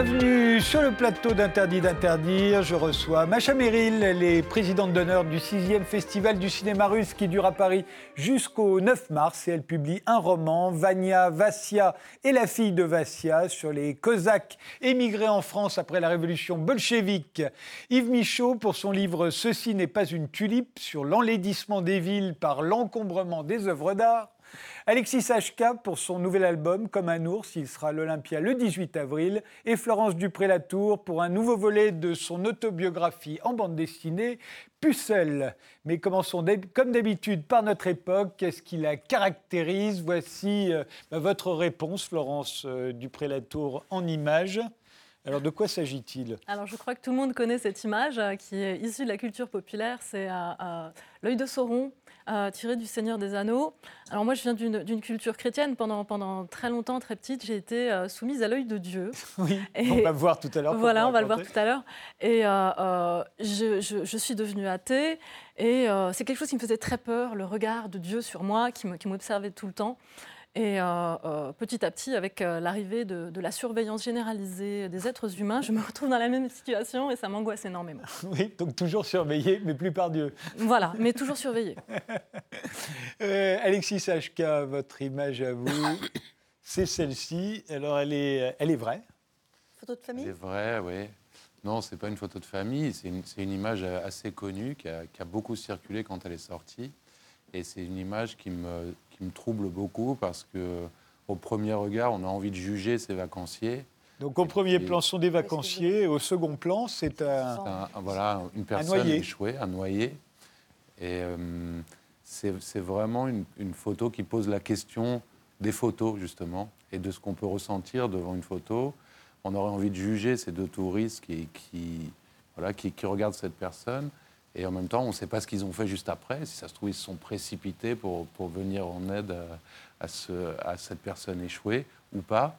Bienvenue sur le plateau d'Interdit d'interdire. Je reçois Macha Merrill, elle est présidente d'honneur du 6e Festival du cinéma russe qui dure à Paris jusqu'au 9 mars et elle publie un roman, Vania Vassia et la fille de Vassia, sur les Cosaques émigrés en France après la révolution bolchevique. Yves Michaud pour son livre Ceci n'est pas une tulipe sur l'enlaidissement des villes par l'encombrement des œuvres d'art. Alexis Hachka pour son nouvel album Comme un ours, il sera à l'Olympia le 18 avril, et Florence Dupré-Latour pour un nouveau volet de son autobiographie en bande dessinée, Pucelle. Mais commençons comme d'habitude par notre époque. Qu'est-ce qui la caractérise? Voici euh, bah, votre réponse, Florence euh, Dupré-Latour, en images. Alors de quoi s'agit-il? Alors je crois que tout le monde connaît cette image euh, qui est issue de la culture populaire. C'est l'œil de Sauron tiré du Seigneur des Anneaux. Alors moi, je viens d'une culture chrétienne. Pendant, pendant très longtemps, très petite, j'ai été euh, soumise à l'œil de Dieu. Oui, on va voir tout à l'heure. Voilà, on va le voir tout à l'heure. Et euh, euh, je, je, suis devenue athée. Et c'est quelque chose qui me faisait très peur, le regard de Dieu sur moi, qui m'observait tout le temps. Et euh, euh, petit à petit, avec euh, l'arrivée de, la surveillance généralisée des êtres humains, je me retrouve dans la même situation et ça m'angoisse énormément. Oui, donc toujours surveillé, mais plus par Dieu. Voilà, mais toujours surveillé. Alexis Hachka, votre image à vous, c'est celle-ci. Alors, elle est, elle est vraie Photo de famille Elle est vraie, oui. Non, ce n'est pas une photo de famille, c'est une, une, image assez connue qui a, qui a beaucoup circulé quand elle est sortie. Et c'est une image qui me, qui me trouble beaucoup parce que au premier regard, on a envie de juger ces vacanciers. Donc au premier plan, sont des vacanciers, au second plan, c'est un, voilà, une personne échouée, un noyé. Et euh, c'est vraiment une, photo qui pose la question des photos, justement, et de ce qu'on peut ressentir devant une photo. On aurait envie de juger ces deux touristes qui, qui, voilà, qui, qui regardent cette personne. Et en même temps, on ne sait pas ce qu'ils ont fait juste après. Si ça se trouve, ils se sont précipités pour, pour venir en aide à, ce, à, cette personne échouée ou pas.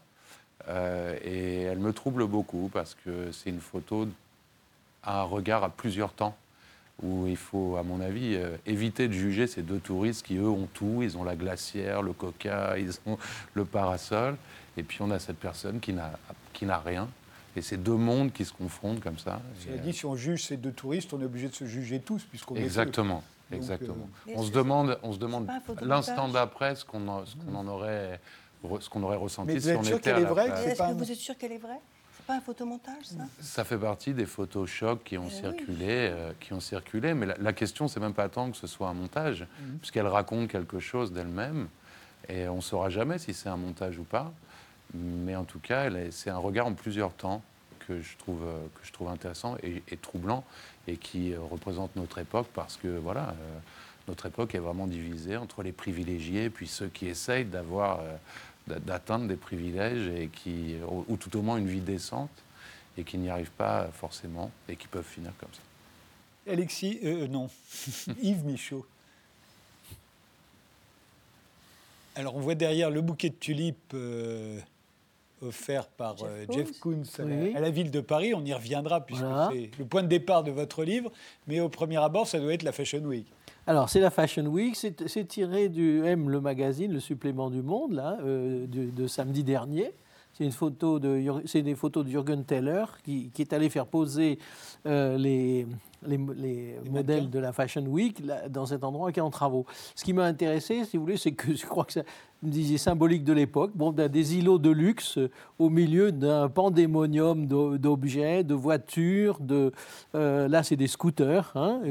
Euh, et elle me trouble beaucoup parce que c'est une photo à un regard à plusieurs temps où il faut, à mon avis, euh, éviter de juger ces deux touristes qui, eux, ont tout. Ils ont la glacière, le coca, ils ont le parasol. Et puis on a cette personne qui n'a rien et c'est deux mondes qui se confrontent comme ça. Cela dit, si on juge ces deux touristes, on est obligé de se juger tous, puisqu'on Exactement. Exactement. Euh, on, se demande, on se demande l'instant d'après ce qu'on en aurait, ce qu'on aurait ressenti Mais si on était à la Est-ce que vous êtes sûr qu'elle est vraie? C'est pas un photomontage, ça? Ça fait partie des photos chocs qui ont eh circulé, euh, qui ont circulé. Mais la, la question, c'est même pas tant que ce soit un montage, mhm. puisqu'elle raconte quelque chose d'elle-même, et on saura jamais si c'est un montage ou pas. Mais en tout cas, c'est un regard en plusieurs temps que je trouve, euh, que je trouve intéressant et, troublant et qui euh, représente notre époque parce que voilà, euh, notre époque est vraiment divisée entre les privilégiés et puis ceux qui essayent d'avoir, d'atteindre des privilèges et qui, ou, tout au moins une vie décente et qui n'y arrivent pas forcément et qui peuvent finir comme ça. Alexis, non, Yves Michaud. Alors on voit derrière le bouquet de tulipes offert par Jeff, euh, Koons à, la, ville de Paris. On y reviendra puisque c'est le point de départ de votre livre. Mais au premier abord, ça doit être la Fashion Week. Alors, c'est la Fashion Week, c'est tiré du M, le magazine, le supplément du Monde, là, euh, de, samedi dernier. C'est une photo de, c'est des photos de Jürgen Teller qui, est allé faire poser euh, les, les, modèles de la Fashion Week dans cet endroit qui est en travaux. Ce qui m'a intéressé, si vous voulez, c'est que je crois que ça, me disiez, symbolique de l'époque. Bon, des îlots de luxe euh, au milieu d'un pandémonium d'objets, de voitures. De, euh, là, c'est des scooters. Hein,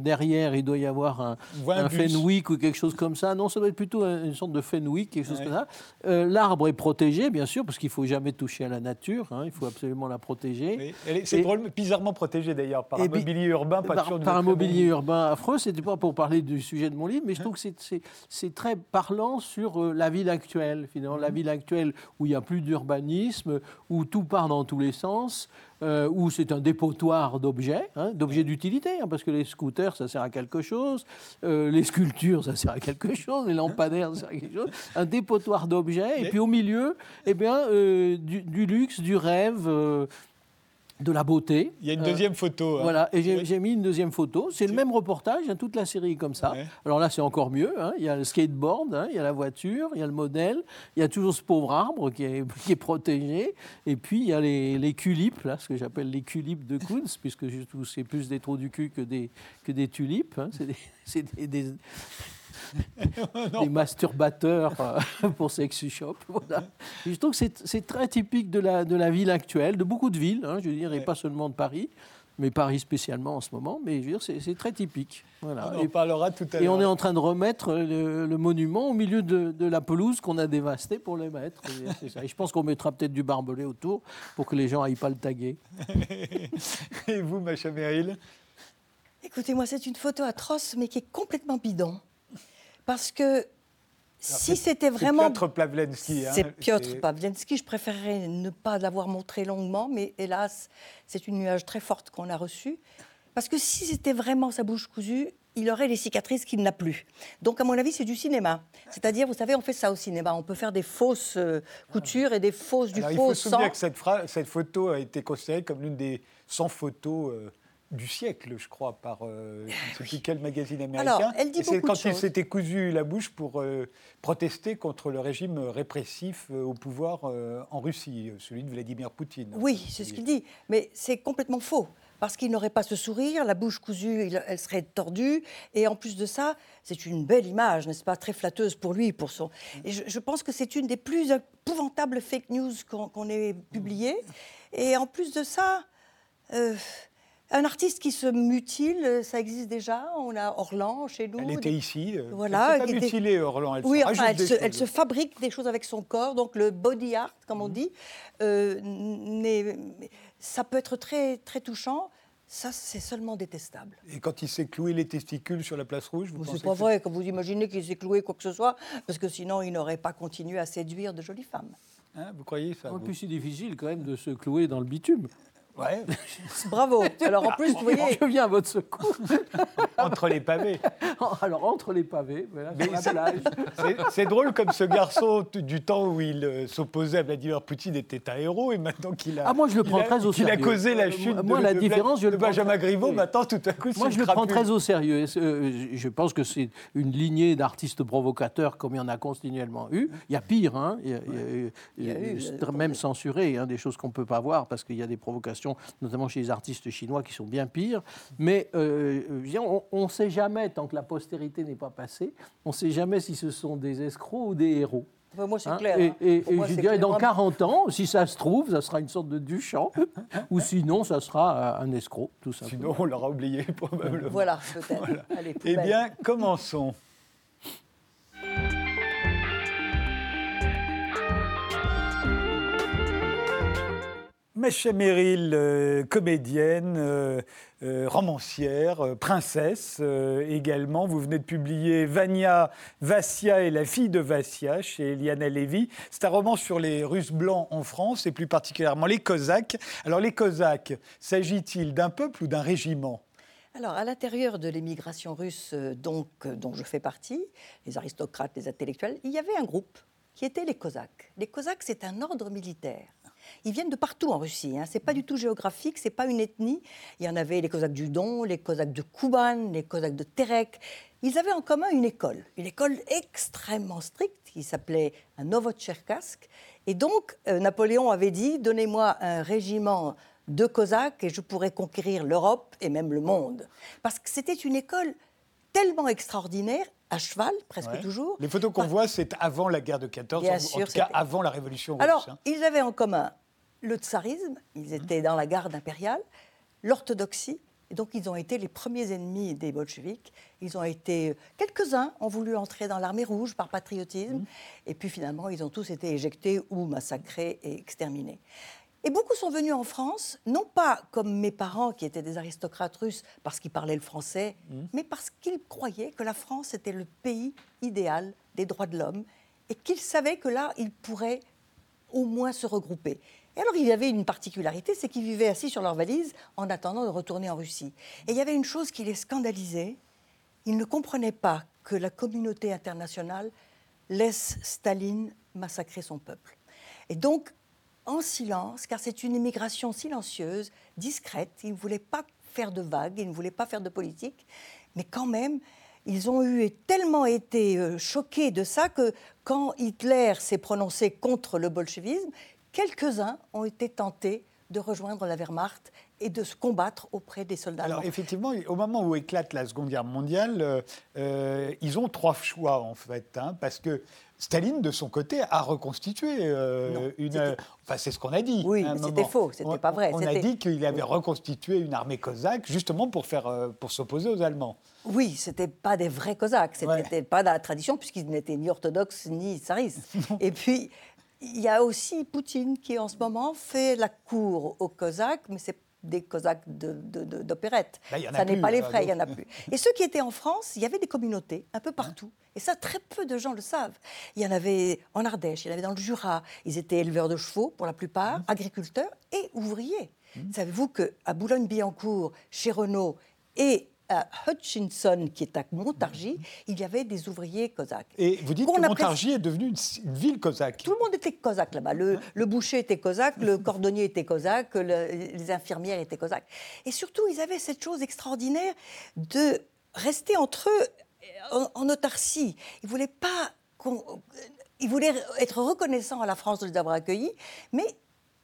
derrière, il doit y avoir un, un, Fenwick ou quelque chose comme ça. Non, ça doit être plutôt une sorte de Fenwick, quelque chose comme ça. Euh, l'arbre est protégé, bien sûr, parce qu'il ne faut jamais toucher à la nature. Hein, il faut absolument la protéger. C'est bizarrement protégé d'ailleurs par un mobilier urbain, pas par, par un mobilier urbain affreux. C'était pas pour parler du sujet de mon livre, mais je trouve que c'est très parlant sur la ville actuelle, finalement, la mhm. ville actuelle où il n'y a plus d'urbanisme, où tout part dans tous les sens, euh, où c'est un dépotoir d'objets, hein, d'objets d'utilité, hein, parce que les scooters, ça sert à quelque chose, euh, les sculptures, ça sert à quelque chose, les lampadaires, ça sert à quelque chose, un dépotoir d'objets, et puis au milieu, eh bien, euh, du, luxe, du rêve de la beauté. Il y a une Euh, deuxième photo. hein. Voilà, et j'ai Oui. mis une deuxième photo. C'est le même reportage, hein, toute la série est comme ça. Ouais. Alors là, c'est encore mieux. hein. Il y a le skateboard, il y a la voiture, il y a le modèle, il y a toujours ce pauvre arbre qui est, qui est protégé. Et puis, il y a les, les tulipes, là, ce que j'appelle les tulipes de Kunz, puisque c'est plus des trous du cul que des, que des tulipes. C'est des, c'est des- des- des masturbateurs euh, pour Sexy Shop. Voilà. Je trouve que c'est très typique de la, de la ville actuelle, de beaucoup de villes, hein, je veux dire, et Ouais. pas seulement de Paris, mais Paris spécialement en ce moment. Mais je veux dire, c'est très typique. Voilà. On en Et, parlera tout à l'heure. et on est en train de remettre le, le monument au milieu de, de la pelouse qu'on a dévastée pour le mettre. Et je pense qu'on mettra peut-être du barbelé autour pour que les gens aillent pas le taguer. Et vous, Macha Meryl? Écoutez, moi, c'est une photo atroce, mais qui est complètement bidon. Parce que si c'était vraiment. C'est Piotr Plavlensky. hein. C'est Piotr Pavlensky. Je préférerais ne pas l'avoir montré longuement, mais hélas, c'est une nuage très forte qu'on a reçue. Parce que si c'était vraiment sa bouche cousue, il aurait les cicatrices qu'il n'a plus. Donc, à mon avis, c'est du cinéma. C'est-à-dire, vous savez, on fait ça au cinéma. On peut faire des fausses euh, coutures et des fausses, du Alors, il faux faut se sang. souvenir que cette photo a été considérée comme l'une des 100 photos euh, du siècle, je crois, par euh, je ne sais plus quel magazine américain. Alors, elle dit beaucoup de quand il choses. s'était cousu la bouche pour euh, protester contre le régime répressif euh, au pouvoir euh, en Russie, celui de Vladimir Poutine. Oui, c'est ce qu'il dit. Mais c'est complètement faux. Parce qu'il n'aurait pas ce sourire, la bouche cousue, il- elle serait tordue. Et en plus de ça, c'est une belle image, n'est-ce pas Très flatteuse pour lui. Pour son... Et je, je pense que c'est une des plus épouvantables fake news qu'on ait publiées. Et en plus de ça, un artiste qui se mutile, ça existe déjà. On a Orlan chez nous. Elle était ici. euh, Voilà, Elle s'est qui pas était- mutilée, Orlan. Elle se Oui, rajoute enfin, elle des se, elle choses. se fabrique des choses avec son corps, donc le body art, comme on dit, euh, ça peut être très, très touchant. Ça, c'est seulement détestable. Et quand il s'est cloué les testicules sur la place rouge, vous C'est pas que vrai, quand vous imaginez qu'il s'est cloué quoi que ce soit, parce que sinon, il n'aurait pas continué à séduire de jolies femmes. Hein, vous croyez ça En vous plus, c'est difficile quand même de se clouer dans le bitume. Ouais, Bravo. Alors en plus, vous voyez, Je viens à votre secours. entre les pavés. Alors, entre les pavés, voilà, Mais sur la c'est- plage. C'est- C'est drôle comme ce garçon du temps où il euh, s'opposait à Vladimir Poutine était un héros et maintenant qu'il a, Ah, moi, je le il prends a- très au qu'il a sérieux. causé la Euh, chute moi, de, la de différence, je de le Benjamin Griveaux, oui. maintenant tout à coup c'est Moi, je le prends très au sérieux. Euh, Je pense que c'est une lignée d'artistes provocateurs comme il y en a continuellement eu. Il y a pire, hein. il y a, il y a- Il y a eu, c'est même censuré, hein, des choses qu'on ne peut pas voir parce qu'il y a des provocations, notamment chez les artistes chinois, qui sont bien pires. Mais euh, dire, on ne sait jamais, tant que la postérité n'est pas passée, on ne sait jamais si ce sont des escrocs ou des héros. Moi c'est Hein, clair. Et, hein. et- Pour et moi, je dirais, dans clairement- 40 ans, si ça se trouve, ça sera une sorte de Duchamp, ou sinon, ça sera euh, un escroc, tout simplement. Sinon on l'aura oublié probablement. Voilà, peut-être. Eh bien, commençons. Macha Meryl, euh, comédienne, euh, euh, romancière, princesse également. Vous venez de publier Vania, Vassia et la fille de Vassia chez Liana Levy. C'est un roman sur les Russes blancs en France et plus particulièrement les Cosaques. Alors les Cosaques, s'agit-il d'un peuple ou d'un régiment? Alors, à l'intérieur de l'émigration russe donc, dont je fais partie, les aristocrates, les intellectuels, il y avait un groupe qui était les Cosaques. Les Cosaques, c'est un ordre militaire. Ils viennent de partout en Russie. Hein. C'est pas du tout géographique, c'est pas une ethnie. Il y en avait les Cosaques du Don, les Cosaques de Kuban, les Cosaques de Terek. Ils avaient en commun une école, une école extrêmement stricte qui s'appelait un Novotcherkassk. Et donc, euh, Napoléon avait dit Donnez-moi un régiment de Cosaques et je pourrais conquérir l'Europe et même le monde. Parce que c'était une école tellement extraordinaire, à cheval presque Ouais. toujours. Les photos qu'on voit, c'est avant la guerre de 14, Bien en, tout cas avant la révolution russe. Alors, hein. ils avaient en commun le tsarisme, ils étaient dans la garde impériale, l'orthodoxie, et donc ils ont été les premiers ennemis des bolcheviks. Ils ont été, quelques-uns ont voulu entrer dans l'armée rouge par patriotisme, et puis finalement ils ont tous été éjectés ou massacrés et exterminés. Et beaucoup sont venus en France, non pas comme mes parents qui étaient des aristocrates russes parce qu'ils parlaient le français, mais parce qu'ils croyaient que la France était le pays idéal des droits de l'homme et qu'ils savaient que là, ils pourraient au moins se regrouper. Et alors, il y avait une particularité, c'est qu'ils vivaient assis sur leur valise en attendant de retourner en Russie. Et il y avait une chose qui les scandalisait. Ils ne comprenaient pas que la communauté internationale laisse Staline massacrer son peuple. Et donc, en silence, car c'est une immigration silencieuse, discrète. Ils ne voulaient pas faire de vagues, ils ne voulaient pas faire de politique, mais quand même, ils ont eu tellement été euh, choqués de ça que quand Hitler s'est prononcé contre le bolchevisme, quelques-uns ont été tentés de rejoindre la Wehrmacht et de se combattre auprès des soldats. Alors effectivement, au moment où éclate la Seconde Guerre mondiale, euh, euh, ils ont trois choix en fait, hein, parce que Staline, de son côté, a reconstitué euh, une. Enfin, c'est ce qu'on a dit. Oui, c'était faux, c'était pas vrai. On a dit qu'il avait reconstitué une armée cosaque justement pour faire, pour s'opposer aux Allemands. Oui, c'était pas des vrais cosaques, c'était n'était pas dans la tradition puisqu'ils n'étaient ni orthodoxes ni tsaristes. Et puis. Il y a aussi Poutine qui en ce moment fait la cour aux Cosaques, mais c'est des Cosaques d'opérette. De, de, ça n'est pas les vrais, il n'y en a plus. Et ceux qui étaient en France, il y avait des communautés un peu partout. Et ça, très peu de gens le savent. Il y en avait en Ardèche, il y en avait dans le Jura. Ils étaient éleveurs de chevaux pour la plupart, mmh. agriculteurs et ouvriers. Mmh. Savez-vous qu'à Boulogne-Billancourt, chez Renault et à Hutchinson, qui est à Montargis, il y avait des ouvriers cosaques. Et vous dites que Montargis est devenue une, ville cosaque Tout le monde était cosaque là-bas. Le, boucher était cosaque, le cordonnier était cosaque, les infirmières étaient cosaques. Et surtout, ils avaient cette chose extraordinaire de rester entre eux en, autarcie. Ils voulaient pas ils voulaient être reconnaissants à la France de les avoir accueillis, mais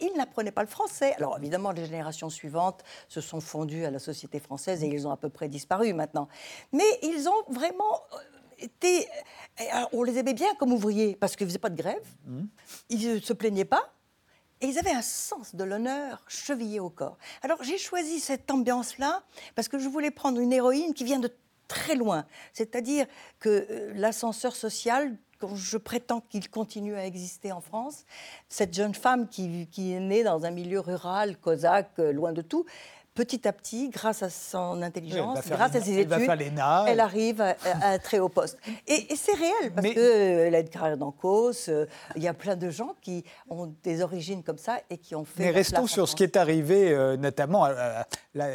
ils n'apprenaient pas le français. Alors évidemment, les générations suivantes se sont fondues à la société française et ils ont à peu près disparu maintenant. Mais ils ont vraiment euh, été... on les aimait bien comme ouvriers parce qu'ils ne faisaient pas de grève, mmh. ils ne se plaignaient pas. Et ils avaient un sens de l'honneur chevillé au corps. Alors j'ai choisi cette ambiance-là parce que je voulais prendre une héroïne qui vient de très loin. C'est-à-dire que euh, l'ascenseur social je prétends qu'il continue à exister en France, cette jeune femme qui, qui est née dans un milieu rural, cosaque, euh, loin de tout, petit à petit, grâce à son intelligence, grâce à ses études, elle, arrive à, un très haut poste. Et, c'est réel, parce qu'elle a une carrière dans cause, euh, il y a plein de gens qui ont des origines comme ça et qui ont fait... Mais restons sur ce qui est arrivé, euh, notamment, euh,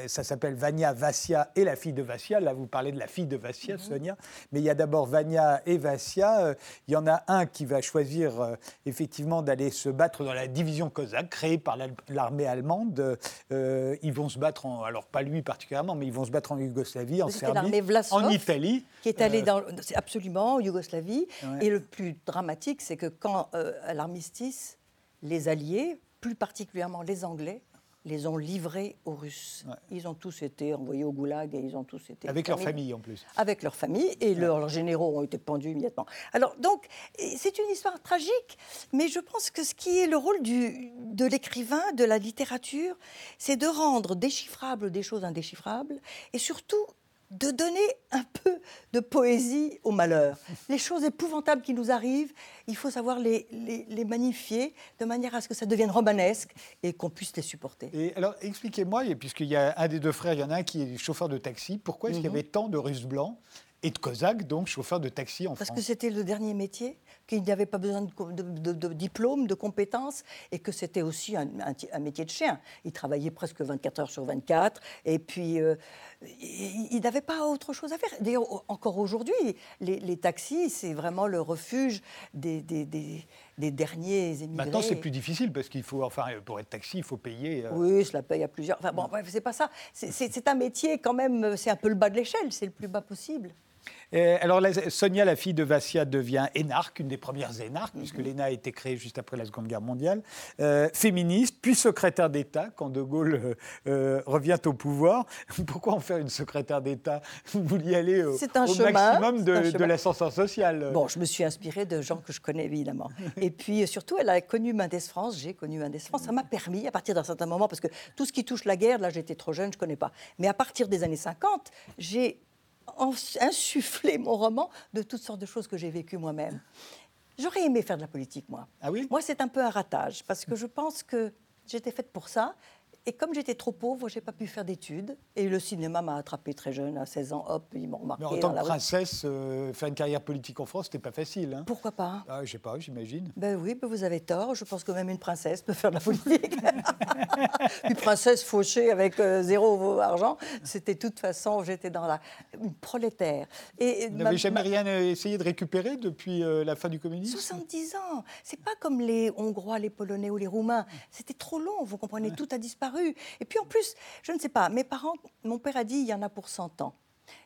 ça s'appelle Vania Vassia et la fille de Vassia. Là, vous parlez de la fille de Vassia, mhm. Sonia. Mais il y a d'abord Vania et Vassia. il y en a un qui va choisir effectivement d'aller se battre dans la division cosaque, créée par l'armée allemande. ils vont se battre alors pas lui particulièrement, mais ils vont se battre en Yougoslavie, en Serbie, en Italie. Qui est allé euh, dans, absolument en Yougoslavie. Et le plus dramatique, c'est que quand, euh, à l'armistice, les Alliés, plus particulièrement les Anglais, les ont livrés aux Russes. Ils ont tous été envoyés au goulag et ils ont tous été. Avec leur famille en plus. Avec leur famille et leurs généraux ont été pendus immédiatement. Alors donc, c'est une histoire tragique, mais je pense que ce qui est le rôle du, de l'écrivain, de la littérature, c'est de rendre déchiffrables des choses indéchiffrables et surtout de donner un peu de poésie au malheur. Les choses épouvantables qui nous arrivent, il faut savoir les, les, magnifier de manière à ce que ça devienne romanesque et qu'on puisse les supporter. Et alors, expliquez-moi, puisqu'il y a un des deux frères, il y en a un qui est chauffeur de taxi, pourquoi est-ce qu'il y mhm. avait tant de Russes blancs et de Cosaques, donc chauffeur de taxi en France Parce que c'était le dernier métier qu'il n'y avait pas besoin de, diplôme, de compétences, et que c'était aussi un, métier de chien. Il travaillait presque 24 heures sur 24, et puis euh, il, n'avait pas autre chose à faire. D'ailleurs, encore aujourd'hui, les, taxis, c'est vraiment le refuge des, derniers émigrés. Maintenant, c'est plus difficile, parce qu'il faut, enfin, pour être taxi, il faut payer. Euh, oui, cela paye à plusieurs. Enfin, bon, bref, c'est pas ça. C'est un métier, quand même, c'est un peu le bas de l'échelle, c'est le plus bas possible. Euh, alors, Sonia, la fille de Vassia, devient énarque, une des premières énarques, puisque mhm. l'ENA a été créée juste après la Seconde Guerre mondiale, euh, féministe, puis secrétaire d'État quand De Gaulle euh, revient au pouvoir. Pourquoi en faire une secrétaire d'État? Vous vouliez aller au, maximum de, de l'ascenseur social. Bon, je me suis inspirée de gens que je connais évidemment. Et puis surtout, elle a connu Mendes France, j'ai connu Mendes France. Ça m'a permis, à partir d'un certain moment, parce que tout ce qui touche la guerre, là j'étais trop jeune, je ne connais pas. Mais à partir des années 50, j'ai insuffler mon roman de toutes sortes de choses que j'ai vécues moi-même. J'aurais aimé faire de la politique, moi. Ah oui? Moi, c'est un peu un ratage, parce que je pense que j'étais faite pour ça. Et comme j'étais trop pauvre, j'ai pas pu faire d'études. Et le cinéma m'a attrapé très jeune, à 16 ans. Hop, ils m'ont remarqué. Mais en tant que princesse, euh, faire une carrière politique en France, c'était pas facile. Hein. Pourquoi pas? Ah, Je sais pas, j'imagine. Ben oui, ben vous avez tort. Je pense que même une princesse peut faire de la politique. une princesse fauchée avec euh, zéro argent, c'était de toute façon, j'étais dans la une prolétaire. Et vous n'avez jamais rien essayé de récupérer depuis la fin du communisme? 70 ans. C'est pas comme les Hongrois, les Polonais ou les Roumains. C'était trop long. Vous comprenez, tout a disparu. Et puis en plus, je ne sais pas. Mes parents, mon père a dit, il y en a pour 100 ans.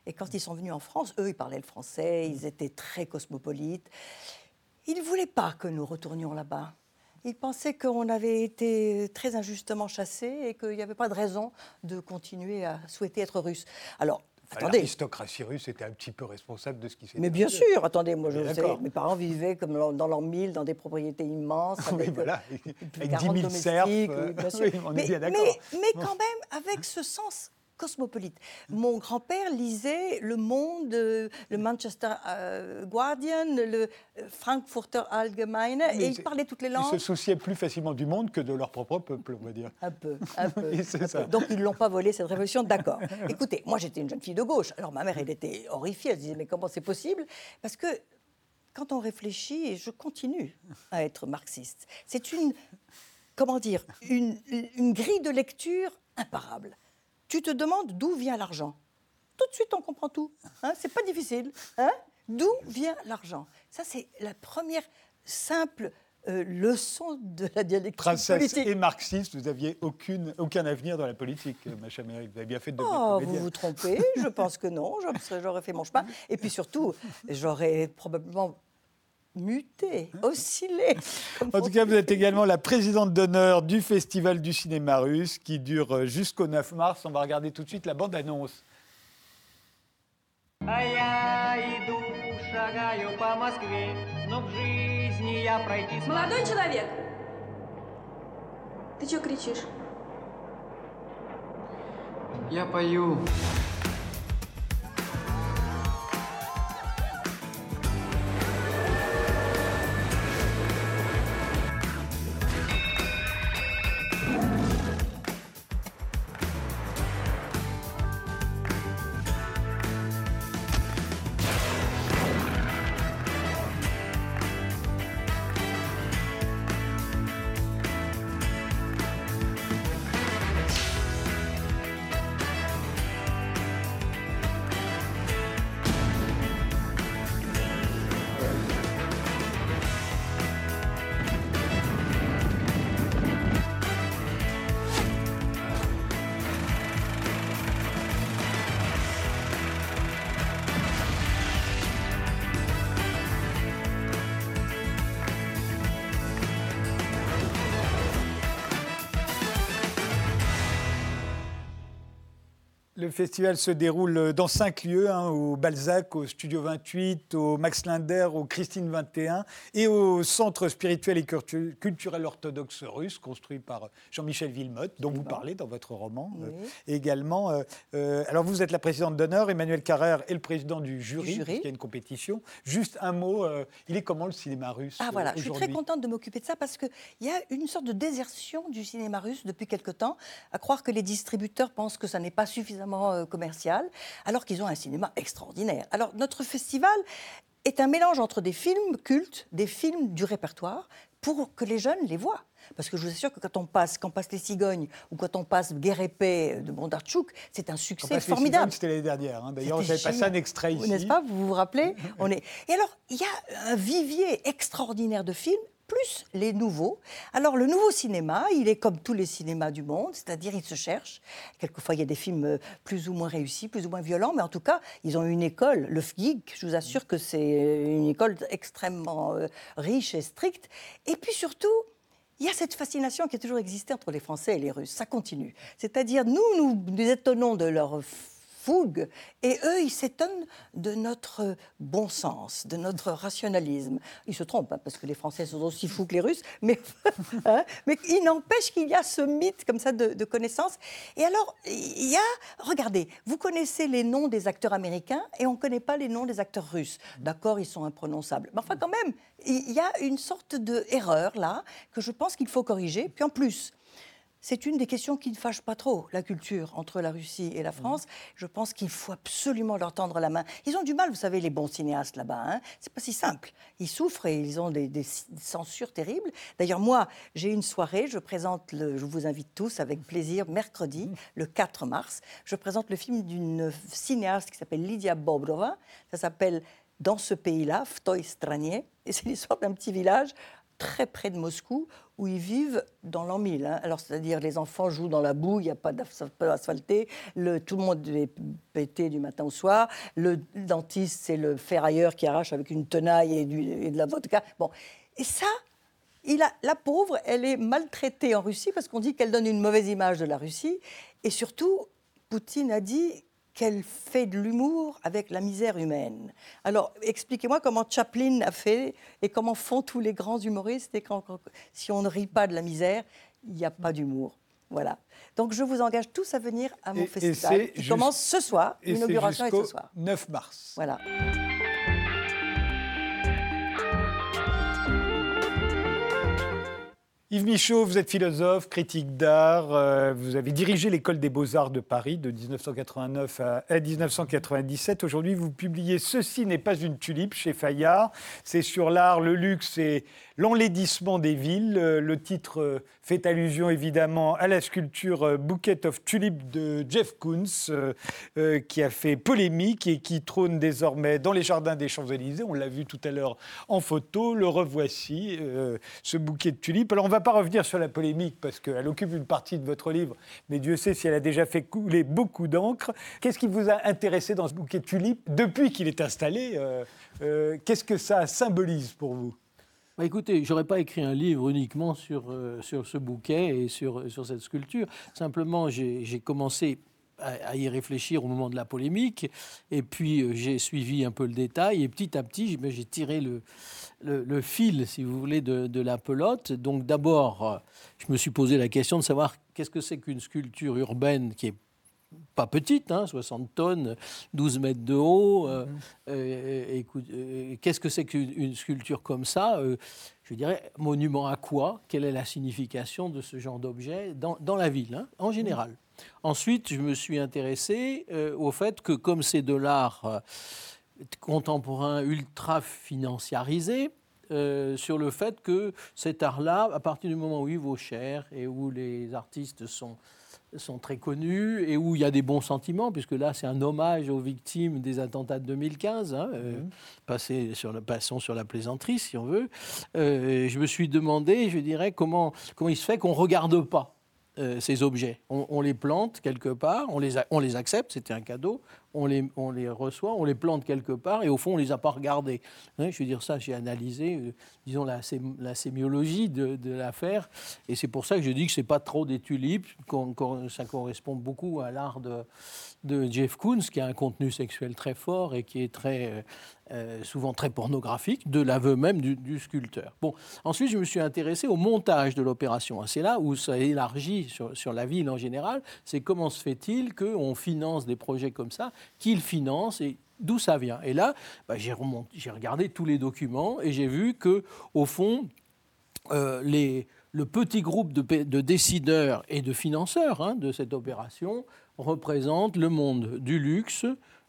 Et quand ils sont venus en France, eux, ils parlaient le français, ils étaient très cosmopolites. Ils ne voulaient pas que nous retournions là-bas. Ils pensaient qu'on avait été très injustement chassés et qu'il n'y avait pas de raison de continuer à souhaiter être russe. Alors, Attendez. L'aristocratie russe était un petit peu responsable de ce qui s'est Mais bien sûr, attendez, moi je sais, mes parents vivaient comme dans leur mille, dans des propriétés immenses, avec, oui, voilà. avec 10 000 serfs. Oui, on est bien d'accord. mais, quand même, avec ce sens cosmopolite. Mon grand-père lisait Le Monde, le Manchester euh, Guardian, le euh, Frankfurter Allgemeine, et il parlait toutes les langues. Ils se souciaient plus facilement du monde que de leur propre peuple, on va dire. Un peu, un peu. Donc ils ne l'ont pas volé, cette révolution, d'accord. Écoutez, moi j'étais une jeune fille de gauche, alors ma mère, elle était horrifiée, elle disait, mais comment c'est possible? Parce que quand on réfléchit, et je continue à être marxiste, c'est une, comment dire, une, une grille de lecture imparable tu te demandes d'où vient l'argent. Tout de suite, on comprend tout. Hein c'est pas difficile. Hein d'où vient l'argent? Ça, c'est la première simple euh, leçon de la dialectique Princesse et marxiste, vous n'aviez aucun avenir dans la politique, euh, ma chère Vous avez bien fait de devenir oh, Vous vous trompez, je pense que non. J'aurais fait mon chemin. Et puis surtout, j'aurais probablement muté, oscillé. En tout cas, vous êtes également la présidente d'honneur du Festival du cinéma russe qui dure euh, jusqu'au 9 mars. On va regarder tout de suite la bande-annonce. Молодой человек, ты что кричишь? Я пою. Le festival se déroule dans cinq lieux, hein, au Balzac, au Studio 28, au Max Linder, au Christine 21 et au Centre spirituel et culturel orthodoxe russe, construit par Jean-Michel Villemotte, dont vous parlez dans votre roman euh, également. Euh, euh, alors vous êtes la présidente d'honneur, Emmanuel Carrère est le président du jury, jury. y a une compétition. Juste un mot, il est comment le cinéma russe Ah voilà, je suis très contente de m'occuper de ça parce qu'il y a une sorte de désertion du cinéma russe depuis quelque temps, à croire que les distributeurs pensent que ça n'est pas suffisamment euh, commercial, alors qu'ils ont un cinéma extraordinaire. Alors notre festival est un mélange entre des films cultes, des films du répertoire, pour que les jeunes les voient. Parce que je vous assure que quand on passe, quand passe Les Cigognes ou quand on passe Guerre et paix de Bondarchuk, c'est un succès formidable. C'était l'année dernière. Hein. D'ailleurs, j'avais passé un extrait ici. N'est-ce pas? Vous vous rappelez? On est... Et alors, il y a un vivier extraordinaire de films plus les nouveaux. Alors le nouveau cinéma, il est comme tous les cinémas du monde, c'est-à-dire il se cherche. Quelquefois il y a des films euh, plus ou moins réussis, plus ou moins violents, mais en tout cas ils ont une école, le FGIG, je vous assure que c'est une école extrêmement euh, riche et stricte. Et puis surtout, il y a cette fascination qui a toujours existé entre les Français et les Russes. Ça continue. C'est-à-dire, nous, nous nous étonnons de leur Et eux, ils s'étonnent de notre bon sens, de notre rationalisme. Ils se trompent, hein, parce que les Français sont aussi fous que les Russes, mais, hein, mais il n'empêche qu'il y a ce mythe comme ça de, connaissance. Et alors, il y a, regardez, vous connaissez les noms des acteurs américains et on ne connaît pas les noms des acteurs russes. D'accord, ils sont imprononçables. Mais enfin, quand même, il y a une sorte d'erreur là que je pense qu'il faut corriger. Puis en plus, c'est une des questions qui ne fâche pas trop, la culture entre la Russie et la France. Je pense qu'il faut absolument leur tendre la main. Ils ont du mal, vous savez, les bons cinéastes là-bas. Hein c'est pas si simple. Ils souffrent et ils ont des, censures terribles. D'ailleurs, moi, j'ai une soirée, je présente, je vous invite tous avec plaisir, mercredi, le 4 mars, je présente le film d'une cinéaste qui s'appelle Lydia Bobrova. Ça s'appelle Dans ce pays-là, Vtoy Stranier. Et c'est l'histoire d'un petit village très près de Moscou, où ils vivent dans l'an 1000. Hein. Alors, c'est-à-dire, les enfants jouent dans la boue, il n'y a pas d'asphalté, le, tout le monde est pété du matin au soir. Le dentiste, c'est le ferrailleur qui arrache avec une tenaille et, de la vodka. Bon, et ça, la pauvre, elle est maltraitée en Russie parce qu'on dit qu'elle donne une mauvaise image de la Russie. Et surtout, Poutine a dit qu'elle fait de l'humour avec la misère humaine. Alors, expliquez-moi comment Chaplin a fait et comment font tous les grands humoristes. Et quand, si on ne rit pas de la misère, il n'y a pas d'humour. Voilà. Donc, je vous engage tous à venir à mon festival qui commence ce soir. L'inauguration est ce soir. 9 mars. Voilà. Yves Michaud, vous êtes philosophe, critique d'art. Euh, vous avez dirigé l'école des beaux-arts de Paris de 1989 à 1997. Aujourd'hui, vous publiez Ceci n'est pas une tulipe chez Fayard. C'est sur l'art, le luxe et L'enlaidissement des villes, euh, le titre euh, fait allusion évidemment à la sculpture euh, Bouquet of Tulips de Jeff Koons, qui a fait polémique et qui trône désormais dans les jardins des Champs-Élysées. On l'a vu tout à l'heure en photo, le revoici, ce bouquet de tulipes. Alors on ne va pas revenir sur la polémique parce qu'elle occupe une partie de votre livre, mais Dieu sait si elle a déjà fait couler beaucoup d'encre. Qu'est-ce qui vous a intéressé dans ce bouquet de tulipes depuis qu'il est installé Qu'est-ce que ça symbolise pour vous? Bah écoutez, j'aurais pas écrit un livre uniquement sur, euh, sur ce bouquet et sur, sur cette sculpture. Simplement, j'ai commencé à, y réfléchir au moment de la polémique, et puis euh, j'ai suivi un peu le détail, et petit à petit, j'ai tiré le, le, fil, si vous voulez, de, de la pelote. Donc d'abord, euh, je me suis posé la question de savoir qu'est-ce que c'est qu'une sculpture urbaine qui est pas petite, 60 hein, tonnes, 12 mètres de haut. Euh, mhm. euh, euh, qu'est-ce que c'est qu'une sculpture comme ça Je dirais, monument à quoi Quelle est la signification de ce genre d'objet dans, la ville, hein, en général Ensuite, je me suis intéressé au fait que comme c'est de l'art contemporain ultra financiarisé, sur le fait que cet art-là, à partir du moment où il vaut cher et où les artistes sont sont très connus et où il y a des bons sentiments, puisque là, c'est un hommage aux victimes des attentats de 2015, hein, euh, mhm. sur le, passons sur la plaisanterie, si on veut. Euh, je me suis demandé, je dirais, comment, comment il se fait qu'on ne regarde pas euh, ces objets. On, les plante quelque part, on les, on les accepte, c'était un cadeau, on les, reçoit, on les plante quelque part, et au fond, on ne les a pas regardés. Je veux dire ça, j'ai analysé, euh, disons, la, sémiologie de, l'affaire, et c'est pour ça que je dis que ce n'est pas trop des tulipes, ça correspond beaucoup à l'art de, Jeff Koons, qui a un contenu sexuel très fort et qui est très, euh, euh, souvent très pornographique, de l'aveu même du, sculpteur. Bon, ensuite, je me suis intéressé au montage de l'opération. C'est là où ça élargit sur, sur la ville en général. C'est comment se fait-il qu'on finance des projets comme ça, qu'il finance et d'où ça vient. Et là, bah, j'ai regardé tous les documents et j'ai vu que, au fond, euh, les, le petit groupe de, de, décideurs et de financeurs hein, de cette opération représente le monde du luxe,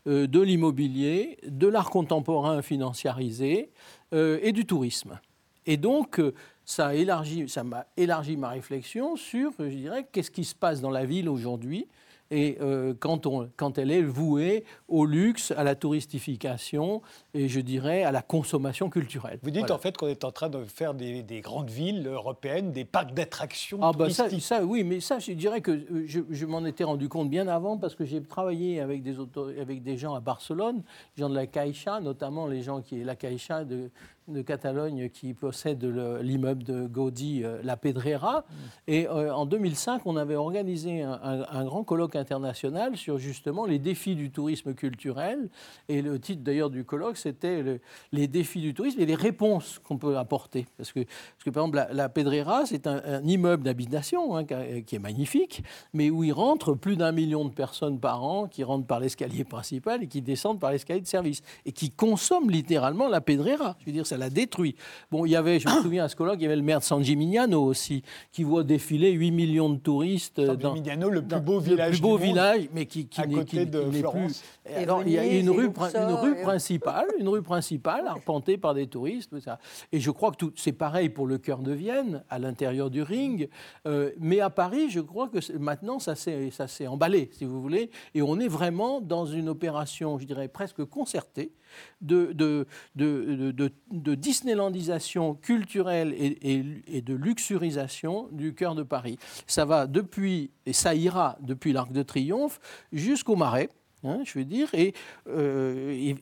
euh, de l'immobilier, de l'art contemporain financiarisé euh, et du tourisme. Et donc, ça a élargi, ça m'a élargi ma réflexion sur, je dirais, qu'est-ce qui se passe dans la ville aujourd'hui et euh, quand, on, quand elle est vouée au luxe, à la touristification et je dirais à la consommation culturelle. Vous dites en fait qu'on est en train de faire des, grandes villes européennes, des parcs d'attractions ah bah ça, ça, oui, mais ça, je dirais que euh, je, m'en étais rendu compte bien avant parce que j'ai travaillé avec des, avec des gens à Barcelone, gens de la Caixa, notamment les gens qui la Caixa de, de Catalogne qui possède l'immeuble de Gaudi, euh, la Pedrera. Mm. Et en 2005, on avait organisé un, un grand colloque international sur justement les défis du tourisme culturel. Et le titre d'ailleurs du colloque, c'était les défis du tourisme et les réponses qu'on peut apporter. Parce que, parce que par exemple, la, Pedrera, c'est un, immeuble d'habitation hein, qui est magnifique, mais où il rentre plus d'un million de personnes par an qui rentrent par l'escalier principal et qui descendent par l'escalier de service et qui consomment littéralement la Pedrera. Je veux dire, ça la détruit. Bon, il y avait, je me souviens à ce colloque, il y avait le maire de San Gimignano aussi, qui voit défiler 8 millions de touristes. San Gimignano, le plus beau village. Le plus beau village, mais qui, qui n'est plus. Alors, il y a une rue, une rue principale, une rue principale arpentée par des touristes. Ça. Et je crois que c'est pareil pour le cœur de Vienne, à l'intérieur du ring. Euh, mais à Paris, je crois que maintenant, ça s'est emballé, si vous voulez. Et on est vraiment dans une opération, je dirais, presque concertée de, de, de, de Disneylandisation culturelle et, et, de luxurisation du cœur de Paris. Ça va depuis, et ça ira depuis l'Arc de Triomphe jusqu'au Marais. Hein, je veux dire. Et, euh,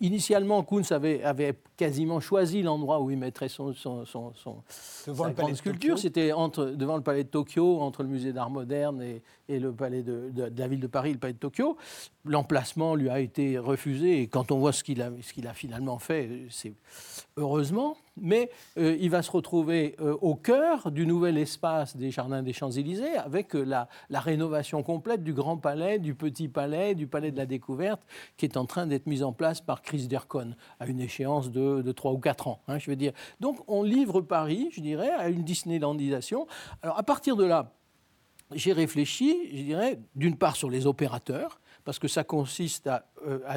initialement, Kunz avait, avait, quasiment choisi l'endroit où il mettrait son, son, son, son devant sa grande sculpture. C'était devant le palais de Tokyo, entre le musée d'art moderne et, et le palais de, la ville de Paris, le palais de Tokyo. L'emplacement lui a été refusé et quand on voit ce qu'il a, ce a finalement fait, c'est heureusement. Mais euh, il va se retrouver euh, au cœur du nouvel espace des Jardins des Champs-Élysées avec euh, la, rénovation complète du Grand Palais, du Petit Palais, du Palais de la Découverte qui est en train d'être mise en place par Chris Dercon à une échéance de, de 3 ou 4 ans. Hein, je veux dire. Donc on livre Paris, je dirais, à une Disneylandisation. Alors à partir de là, j'ai réfléchi, je dirais, d'une part sur les opérateurs, parce que ça consiste à,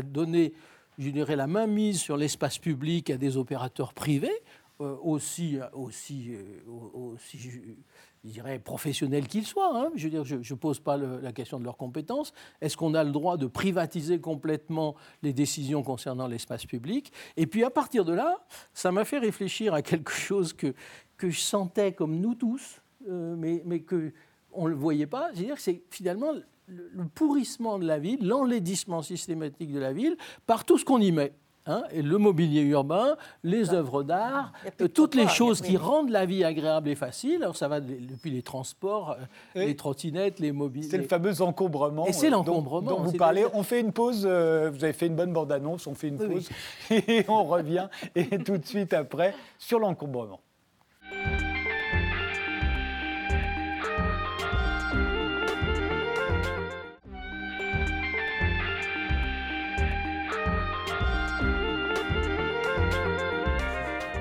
donner, je dirais, la mainmise sur l'espace public à des opérateurs privés, euh, aussi, euh, aussi je dirais, professionnels qu'ils soient. Hein. Je ne pose pas la question de leurs compétences. Est-ce qu'on a le droit de privatiser complètement les décisions concernant l'espace public? Et puis à partir de là, ça m'a fait réfléchir à quelque chose que, que je sentais comme nous tous, mais, mais que on ne le voyait pas. C'est finalement le, pourrissement de la ville, l'enlaidissement systématique de la ville par tout ce qu'on y met. Hein, et le mobilier urbain, les œuvres d'art, euh, toutes les choses qui rendent la vie agréable et facile. Alors ça va depuis les transports, euh, les trottinettes, les mobiles. C'est le fameux encombrement. Et c'est euh, l'encombrement. Dont, vous parlez. On fait une pause. vous avez fait une bonne bande-annonce. On fait une pause et on revient. Et tout de suite après sur l'encombrement.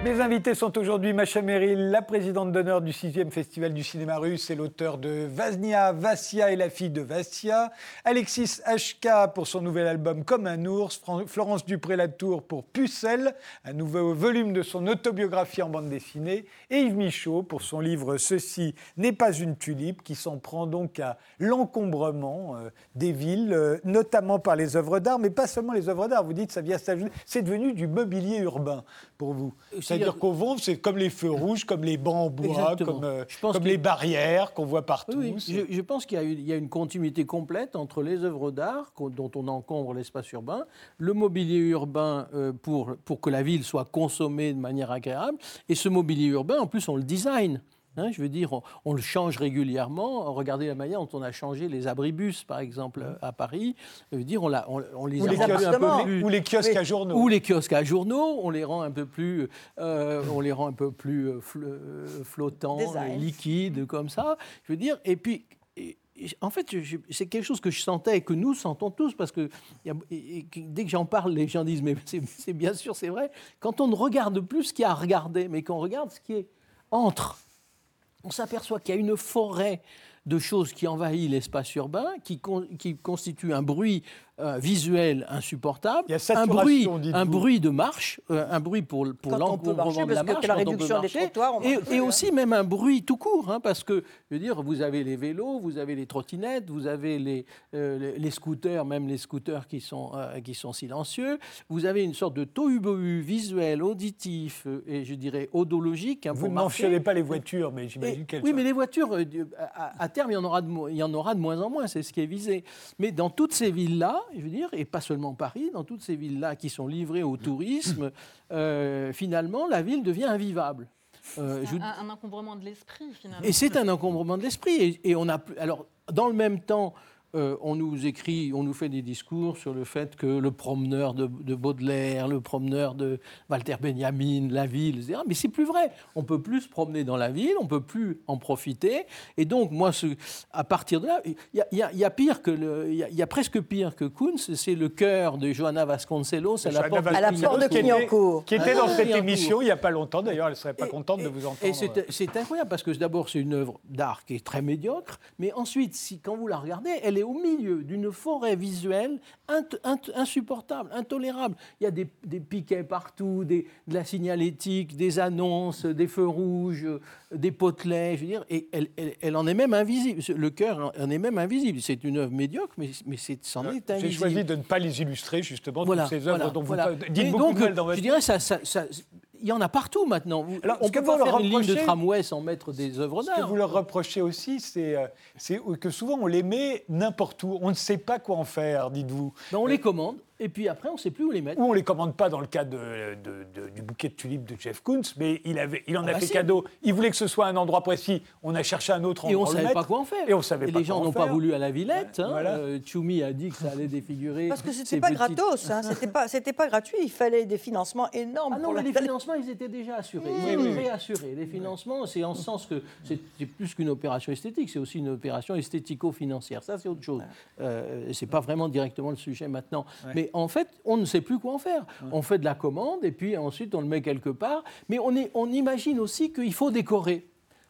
Mes invités sont aujourd'hui Macha Merrill, la présidente d'honneur du 6e Festival du cinéma russe et l'auteur de Vaznia, Vassia et la fille de Vassia, Alexis Hk pour son nouvel album Comme un ours, Florence Dupré-Latour pour Pucelle, un nouveau volume de son autobiographie en bande dessinée, et Yves Michaud pour son livre Ceci n'est pas une tulipe, qui s'en prend donc à l'encombrement euh, des villes, euh, notamment par les œuvres d'art, mais pas seulement les œuvres d'art. Vous dites ça vient c'est devenu du mobilier urbain pour vous. C'est-à-dire qu'au c'est comme les feux rouges, comme les bancs en bois, comme, euh, comme les barrières qu'on voit partout. Oui, je, pense qu'il y, a une continuité complète entre les œuvres d'art dont on encombre l'espace urbain, le mobilier urbain euh, pour, pour que la ville soit consommée de manière agréable, et ce mobilier urbain, en plus, on le design. Hein, je veux dire, on, le change régulièrement. Regardez la manière dont on a changé les abribus, par exemple, à Paris. Je veux dire, on, on les, ou les kiosques, un peu plus, ou les kiosques à journaux. Ou les kiosques à journaux, on les rend un peu plus, euh, on les rend un peu plus flottants, liquides, comme ça. Je veux dire, et puis en fait, c'est quelque chose que je sentais et que nous sentons tous, parce que dès que j'en parle, les gens disent, mais c'est bien sûr, c'est vrai, quand on ne regarde plus ce qu'il y a à regarder, mais qu'on regarde ce qui est entre on s'aperçoit qu'il y a une forêt de choses qui envahit l'espace urbain, qui, constitue un bruit euh, visuel insupportable, un bruit, un bruit de marche, euh, un bruit pour, pour l'encombrement de la marche, la réduction des trottoirs, et, aussi même un bruit tout court, hein, parce que je veux dire, vous avez les vélos, vous avez les trottinettes, vous avez les, euh, les, scooters, même les scooters qui sont, qui sont silencieux, vous avez une sorte de tohu-bohu visuel, auditif et je dirais odologique. Hein, vous ne mentionnez pas les voitures, mais j'imagine qu'elles Oui, mais les voitures, à, à, terme, il y en aura de, il y en aura de moins en moins, c'est ce qui est visé. Mais dans toutes ces villes-là, je veux dire, et pas seulement Paris, dans toutes ces villes-là qui sont livrées au tourisme, euh, finalement, la ville devient invivable. Euh, je- Un, un encombrement de l'esprit, finalement. Et c'est un encombrement de l'esprit. Et, et on a plus- alors dans le même temps. Euh, on nous écrit, on nous fait des discours sur le fait que le promeneur de, de Baudelaire, le promeneur de Walter Benjamin, la ville, etc. Mais c'est plus vrai. On peut plus se promener dans la ville, on peut plus en profiter. Et donc, moi, ce- à partir de là, il y a, il y a- il y a pire que le, il y, a- il y a presque pire que Kunz. C'est le cœur de Johanna Vasconcelos à la porte de À la Clignancourt. porte de qui était, Clignancourt. qui était Ah, dans cette Clignancourt. émission il n'y a pas longtemps. D'ailleurs, elle ne serait pas Et- contente de vous entendre. Et c'est c'est incroyable parce que d'abord, c'est une œuvre d'art qui est très médiocre, mais ensuite, si, quand vous la regardez, elle est au milieu d'une forêt visuelle insupportable, intolérable. Il y a des, des piquets partout, des, de la signalétique, des annonces, des feux rouges, euh, des potelets, je veux dire, et elle, elle- elle en est même invisible. Le cœur en est même invisible. C'est une œuvre médiocre, mais, mais c'est- c'en est J'ai invisible. choisi de ne pas les illustrer, justement, Voilà, toutes ces œuvres voilà, dont vous voilà. parlez. dites beaucoup donc, mal dans votre je dirais, ça, ça- ça- il y en a partout maintenant. Alors, on peut pas faire une ligne de tramway sans mettre des œuvres Ce que d'art. vous leur reprochez aussi, c'est euh, c'est que souvent on les met n'importe où. On ne sait pas quoi en faire, dites-vous. Ben, on les commande et puis après on ne sait plus où les mettre. Ou on les commande pas dans le cas de, de- de- du bouquet de tulipes de Jeff Koons, mais il, avait, il en Ah a bah fait si. cadeau. Il voulait que ce soit un endroit précis. On a cherché un autre Et endroit. on ne savait pas quoi en faire. Et on savait pas les gens n'ont pas voulu à la Villette. hein. Voilà. Euh, Tchoumi a dit que ça allait défigurer. Parce que ces c'était pas petites- gratos, hein, c'était pas, c'était pas gratuit. Il fallait des financements énormes Ah non, pour mais la les financements, ils étaient déjà assurés. Ils étaient réassurés. Les financements, c'est en ce sens que c'est plus qu'une opération esthétique, c'est aussi une opération esthético-financière. Ça, c'est autre chose. Euh, c'est pas vraiment directement le sujet maintenant. Mais en fait, on ne sait plus quoi en faire. On fait de la commande et puis ensuite on le met quelque part. Mais on, est, on imagine aussi qu'il faut décorer.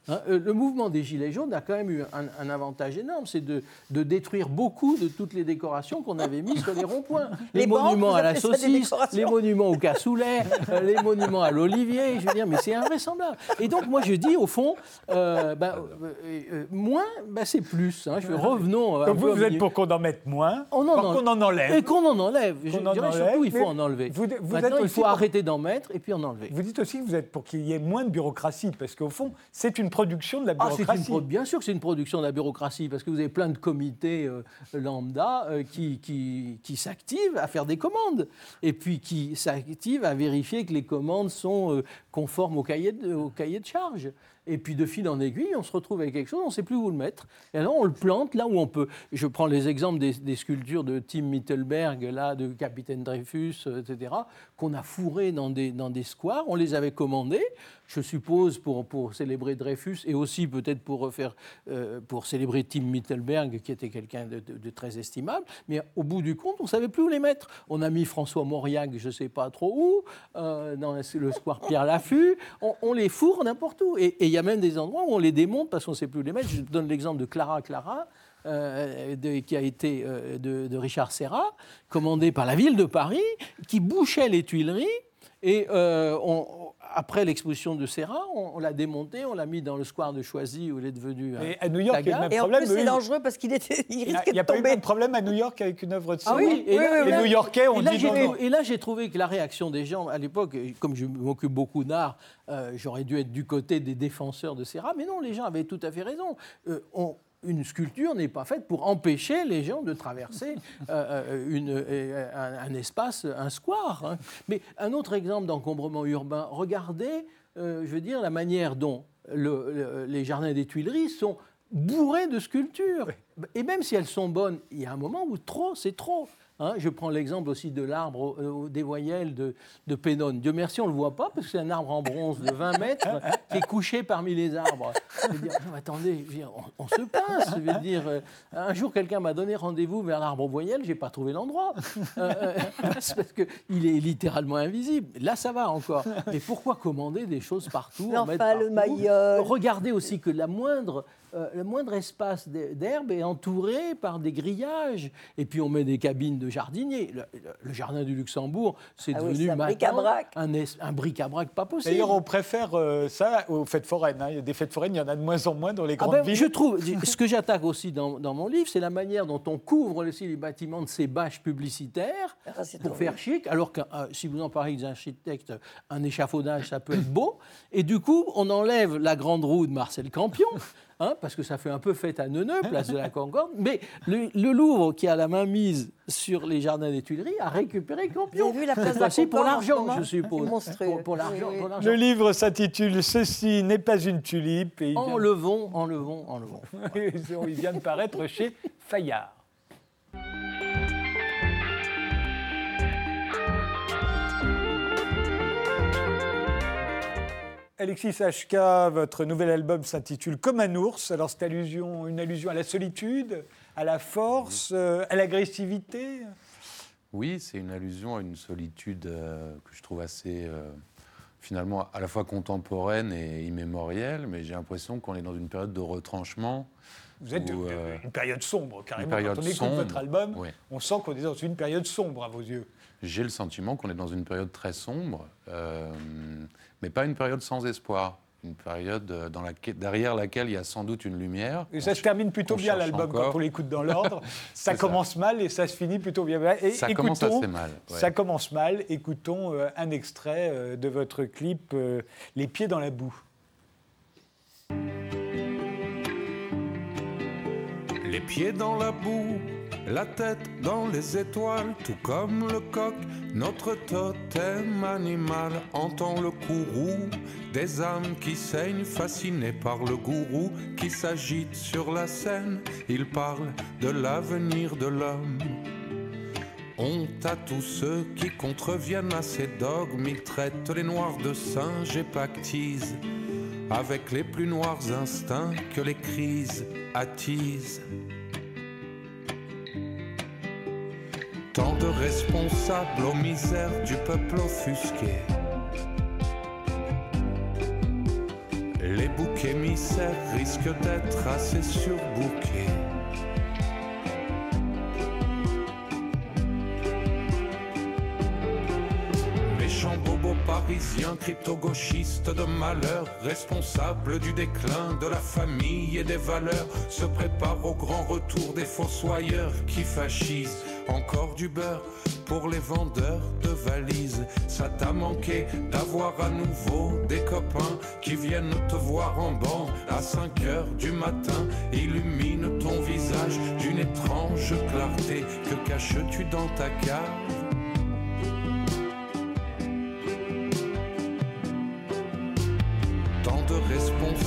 Hein, euh, le mouvement des Gilets jaunes a quand même eu un, un avantage énorme, c'est de, de détruire beaucoup de toutes les décorations qu'on avait mises sur les ronds-points. Les, monuments à la saucisse, les monuments au cassoulet, euh, les monuments à l'olivier, je veux dire, mais c'est invraisemblable. Et donc moi je dis au fond, euh, euh, moins, ben, c'est plus. hein. Je veux- revenons. Donc vous, vous êtes milieu. pour qu'on en mette moins, en en- qu'on en enlève. Et qu'on en enlève. Je en dirais enlève, surtout, il faut en enlever. vous- vous Maintenant, êtes il faut pour- arrêter d'en mettre et puis en enlever. Vous dites aussi que vous êtes pour qu'il y ait moins de bureaucratie, parce qu'au fond, c'est une production de la Ah, une bien sûr que c'est une production de la bureaucratie, parce que vous avez plein de comités euh, lambda euh, qui, qui, qui s'activent à faire des commandes, et puis qui s'activent à vérifier que les commandes sont euh, conformes au cahier, de, au cahier de charge. Et puis de fil en aiguille, on se retrouve avec quelque chose, on ne sait plus où le mettre. Et alors on le plante là où on peut. Je prends les exemples des, sculptures de Tim Mittelberg, là, de Capitaine Dreyfus, euh, etc., qu'on a fourrées dans des, dans des squares. On les avait commandées, je suppose, pour, pour célébrer Dreyfus et aussi peut-être pour, refaire, euh, pour célébrer Tim Mittelberg, qui était quelqu'un de, très estimable. Mais au bout du compte, on ne savait plus où les mettre. On a mis François Mauriac, je ne sais pas trop où, euh, dans le square Pierre Laffut. On, les fourre n'importe où. Y a même des endroits où on les démonte parce qu'on ne sait plus où les mettre. Je donne l'exemple de Clara Clara. euh, qui a été euh, de, de Richard Serra, commandé par la ville de Paris, qui bouchait les Tuileries. Et euh, on- après l'exposition de Serra, on, on l'a démonté, on l'a mis dans le square de Choisy où il est devenu. un Et à New York, il y a le même Et en problème. plus, c'est eux, dangereux parce qu'il était, il Il risquait n'y a, de pas eu le tomber. même problème à New York avec une œuvre de Ah Serra oui, et là- Les New-Yorkais ont et là, dit non, non. Et là, j'ai trouvé que la réaction des gens, à l'époque, comme je m'occupe beaucoup d'art, euh, j'aurais dû être du côté des défenseurs de Serra, mais non, les gens avaient tout à fait raison. Euh, on- une sculpture n'est pas faite pour empêcher les gens de traverser euh, euh, une- euh, un, un espace, un square. hein. Mais un autre exemple d'encombrement urbain, regardez, euh, je veux dire, la manière dont le- le- les jardins des Tuileries sont bourrés de sculptures. Et même si elles sont bonnes, il y a un moment où trop, c'est trop. Hein, je prends l'exemple aussi de l'arbre au- des voyelles de, de Pénone. Dieu merci, on ne le voit pas parce que c'est un arbre en bronze de 20 mètres qui est couché parmi les arbres. Je veux dire, non, attendez, je veux dire, on, on se pince. Je veux dire, euh, un jour, quelqu'un m'a donné rendez-vous vers l'arbre aux voyelles, je n'ai pas trouvé l'endroit. Euh, euh, c'est parce qu'il est littéralement invisible. Là, ça va encore. Mais pourquoi commander des choses partout en mettre L'enfant, le maillot. Regardez aussi que la moindre, euh, le moindre espace d'he- d'herbe est entouré par des grillages. Et puis on met des cabines de jardiniers. Le, le- le jardin du Luxembourg, c'est Ah devenu un bric-à-brac. un, bric-à-brac pas possible. D'ailleurs, on préfère euh, ça aux fêtes foraines. hein. Il y a des fêtes foraines, il y en a de moins en moins dans les Ah grandes ben, villes. je trouve, ce que j'attaque aussi dans, dans mon livre, c'est la manière dont on couvre aussi les bâtiments de ces bâches publicitaires Ah, pour faire chic, alors que euh, si vous en parlez avec des architectes, un échafaudage, ça peut être beau. Et du coup, on enlève la grande roue de Marcel Campion, hein, parce que ça fait un peu fête à Neuneu, place de la Concorde. Mais le, le Louvre, qui a la main mise sur les jardins des Tuileries, a récupéré Campion. Vous avez vu la place de la pour l'argent, je suppose. Pour, pour l'argent. Oui, oui. pour l'argent. Le livre s'intitule Ceci n'est pas une tulipe et Enlevons, enlevons, enlevons. il vient de paraître chez Fayard. Alexis HK, votre nouvel album s'intitule Comme un ours. Alors c'est allusion, une allusion à la solitude, à la force, euh, à l'agressivité. Oui, c'est une allusion à une solitude euh, que je trouve assez, euh, finalement, à la fois contemporaine et immémorielle, mais j'ai l'impression qu'on est dans une période de retranchement. Vous êtes une période sombre, carrément. période Quand on écoute sombre, votre album, oui. on sent qu'on est dans une période sombre à vos yeux. J'ai le sentiment qu'on est dans une période très sombre, euh, mais pas une période sans espoir. Une période euh, dans laquelle- derrière laquelle il y a sans doute une lumière. Et ça se termine plutôt bien l'album on l'écoute dans l'ordre. ça commence mal et ça se finit plutôt bien. Et Ça écoutons, commence assez mal. ouais. Ça commence mal. Écoutons euh, un extrait euh, de votre clip Les pieds dans la boue. Les pieds dans la boue, la tête dans les étoiles, tout comme le coq, notre totem animal entend le courroux des âmes qui saignent, fascinées par le gourou qui s'agite sur la scène. Il parle de l'avenir de l'homme. Honte à tous ceux qui contreviennent à ces dogmes, ils traitent les noirs de singes et pactisent avec les plus noirs instincts que les crises attisent. Tant de responsables aux misères du peuple offusqué. Les boucs émissaires risquent d'être assez surbookés. Méchants bobos parisiens, crypto-gauchistes de malheur, responsables du déclin de la famille et des valeurs, se préparent au grand retour des fossoyeurs qui fascisent. Encore du beurre pour les vendeurs de valises. Ça t'a manqué d'avoir à nouveau des copains qui viennent te voir en banc à 5 heures du matin. Illumine ton visage d'une étrange clarté. Que caches-tu dans ta cave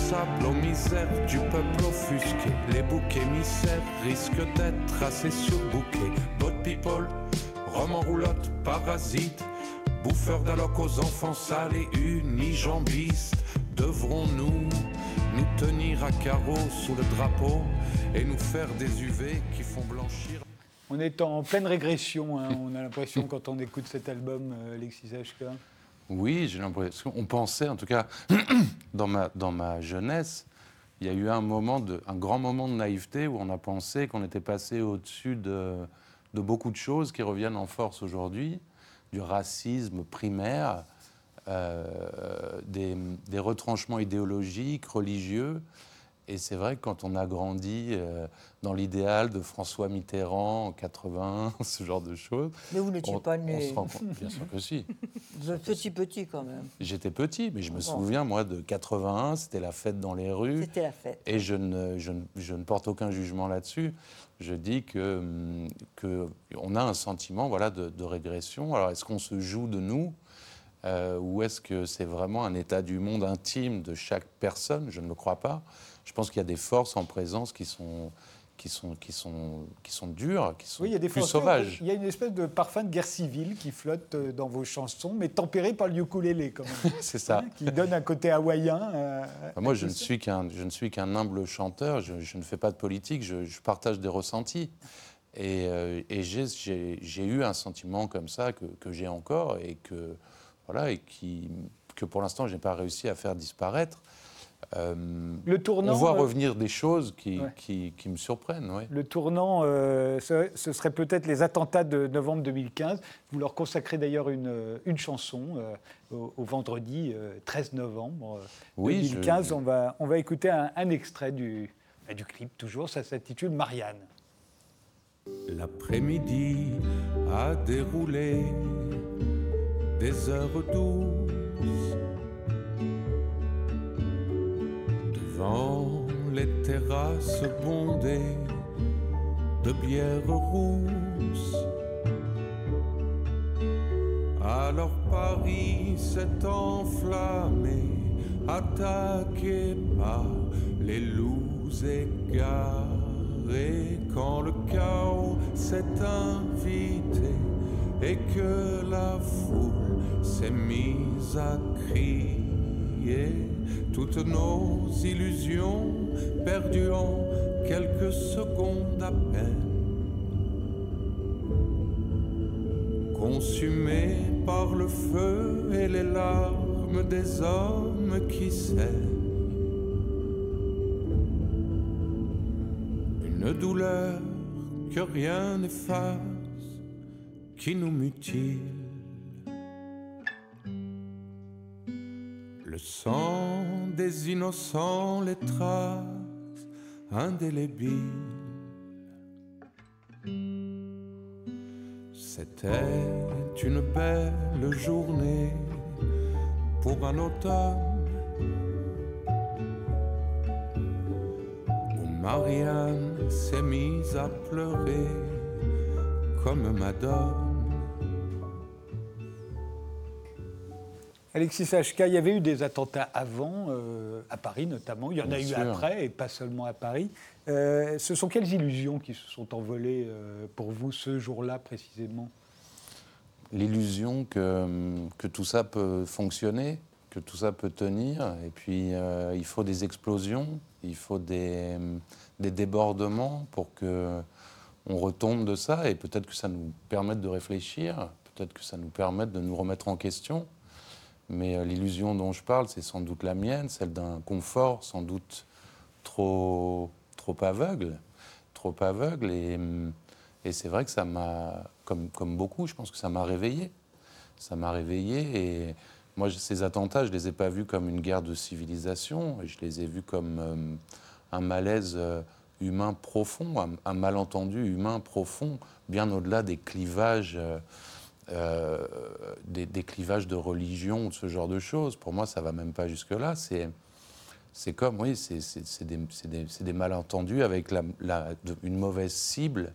responsables aux misères du peuple offusqué. Les boucs émissaires risquent d'être assez surbookés. Bot people, rhum en roulotte, parasites, bouffeurs d'alloc aux enfants sales et unijambistes. Devrons-nous nous tenir à carreau sous le drapeau et nous faire des UV qui font blanchir? On est en pleine régression, hein, on a l'impression quand on écoute cet album, euh, Alexis HK. Oui, j'ai l'impression. On pensait, en tout cas, dans ma, dans ma jeunesse, il y a eu un moment, de, un grand moment de naïveté où on a pensé qu'on était passé au-dessus de, de beaucoup de choses qui reviennent en force aujourd'hui, du racisme primaire, euh, des, des retranchements idéologiques, religieux. Et c'est vrai que quand on a grandi euh, dans l'idéal de François Mitterrand en 80, ce genre de choses, Mais vous n'étiez pas on né. se bien sûr que si. Vous êtes petit, petit quand même. J'étais petit, mais je me Bon. souviens, moi, de 81, c'était la fête dans les rues. C'était la fête. Et je ne, je, ne, je ne porte aucun jugement là-dessus. Je dis que, hum, que on a un sentiment voilà, de, de régression. Alors, est-ce qu'on se joue de nous? Euh, ou est-ce que c'est vraiment un état du monde intime de chaque personne? Je ne le crois pas. Je pense qu'il y a des forces en présence qui sont, qui sont, qui sont, qui sont dures, qui sont Oui, il y a des plus sauvages. Il y a une espèce de parfum de guerre civile qui flotte euh, dans vos chansons, mais tempéré par le ukulélé quand même, C'est ça. hein, qui donne un côté hawaïen. euh, Enfin, Moi, je ne suis qu'un, je ne suis qu'un humble chanteur. Je, je ne fais pas de politique. Je, je partage des ressentis. Et, euh, et j'ai eu un sentiment comme ça que, que j'ai encore et que voilà et qui que pour l'instant je n'ai pas réussi à faire disparaître. Euh, Le tournant, on voit euh, revenir des choses qui, ouais. qui, qui me surprennent. ouais. Le tournant, euh, ce, ce serait peut-être les attentats de novembre 2015. Vous leur consacrez d'ailleurs une, une chanson euh, au, au vendredi euh, 13 novembre euh, Oui, je- 2015. On, va, on va écouter un, un extrait du, bah, du clip, toujours. Ça s'intitule Marianne. L'après-midi a déroulé des heures douces devant les terrasses bondées de bière rousse. Alors Paris s'est enflammé, attaqué par les loups égarés. Quand le chaos s'est invité et que la foule s'est mise à crier, toutes nos illusions perdues en quelques secondes à peine. Consumées par le feu et les larmes des hommes qui s'aiment. Une douleur que rien n'efface, qui nous mutile. Le sang des innocents, les traces indélébiles. C'était une belle journée pour un automne où Marianne s'est mise à pleurer comme Madone. Alexis Sachka, il y avait eu des attentats avant, euh, à Paris notamment. Il y en a eu sûr. après, et pas seulement à Paris. Euh, ce sont quelles illusions qui se sont envolées euh, pour vous ce jour-là précisément? L'illusion que, que tout ça peut fonctionner, que tout ça peut tenir. Et puis, il faut des explosions, il faut des, des débordements pour que on retombe de ça. Et peut-être que ça nous permette de réfléchir, peut-être que ça nous permette de nous remettre en question. Mais euh, l'illusion dont je parle, c'est sans doute la mienne, celle d'un confort sans doute trop, trop aveugle, trop aveugle. Et, et c'est vrai que ça m'a, comme, comme beaucoup, je pense que ça m'a réveillé. Ça m'a réveillé et moi, ces attentats, je ne les ai pas vus comme une guerre de civilisation, je les ai vus comme euh, un malaise euh, humain profond, un, malentendu humain profond, bien au-delà des clivages. Euh, des, des clivages de religion ou de ce genre de choses. Pour moi, ça va même pas jusque-là. C'est, c'est comme, oui, c'est, des, c'est des- c'est des malentendus avec la, une mauvaise cible,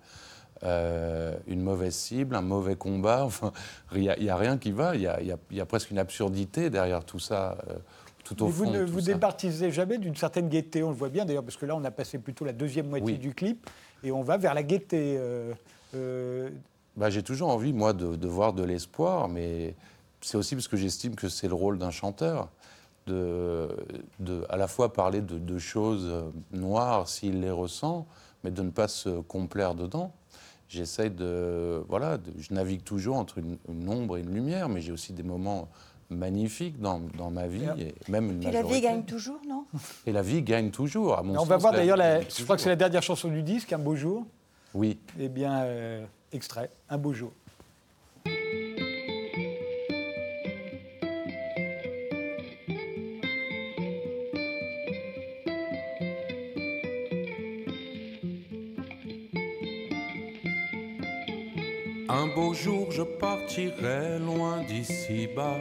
euh, une mauvaise cible, un mauvais combat. Enfin, il n'y a, il y a rien qui va. Il y a, y a- il y a presque une absurdité derrière tout ça, euh, tout au Mais vous fond. ne vous ça. départisez jamais d'une certaine gaieté. On le voit bien d'ailleurs, parce que là, on a passé plutôt la deuxième moitié Oui. du clip, et on va vers la gaieté. euh, Bah, j'ai toujours envie, moi, de, de voir de l'espoir, mais c'est aussi parce que j'estime que c'est le rôle d'un chanteur, de, de à la fois parler de, de choses euh, noires s'il les ressent, mais de ne pas se complaire dedans. J'essaye de. Voilà, de- je navigue toujours entre une, une ombre et une lumière, mais j'ai aussi des moments magnifiques dans, dans ma vie, et même une Puis la vie majorité. gagne toujours, non? Et la vie gagne toujours, à mon on va voir d'ailleurs, je crois que c'est la dernière chanson du disque, Un beau jour. Oui. Eh bien, euh, Un beau jour. Un beau jour je partirai loin d'ici bas.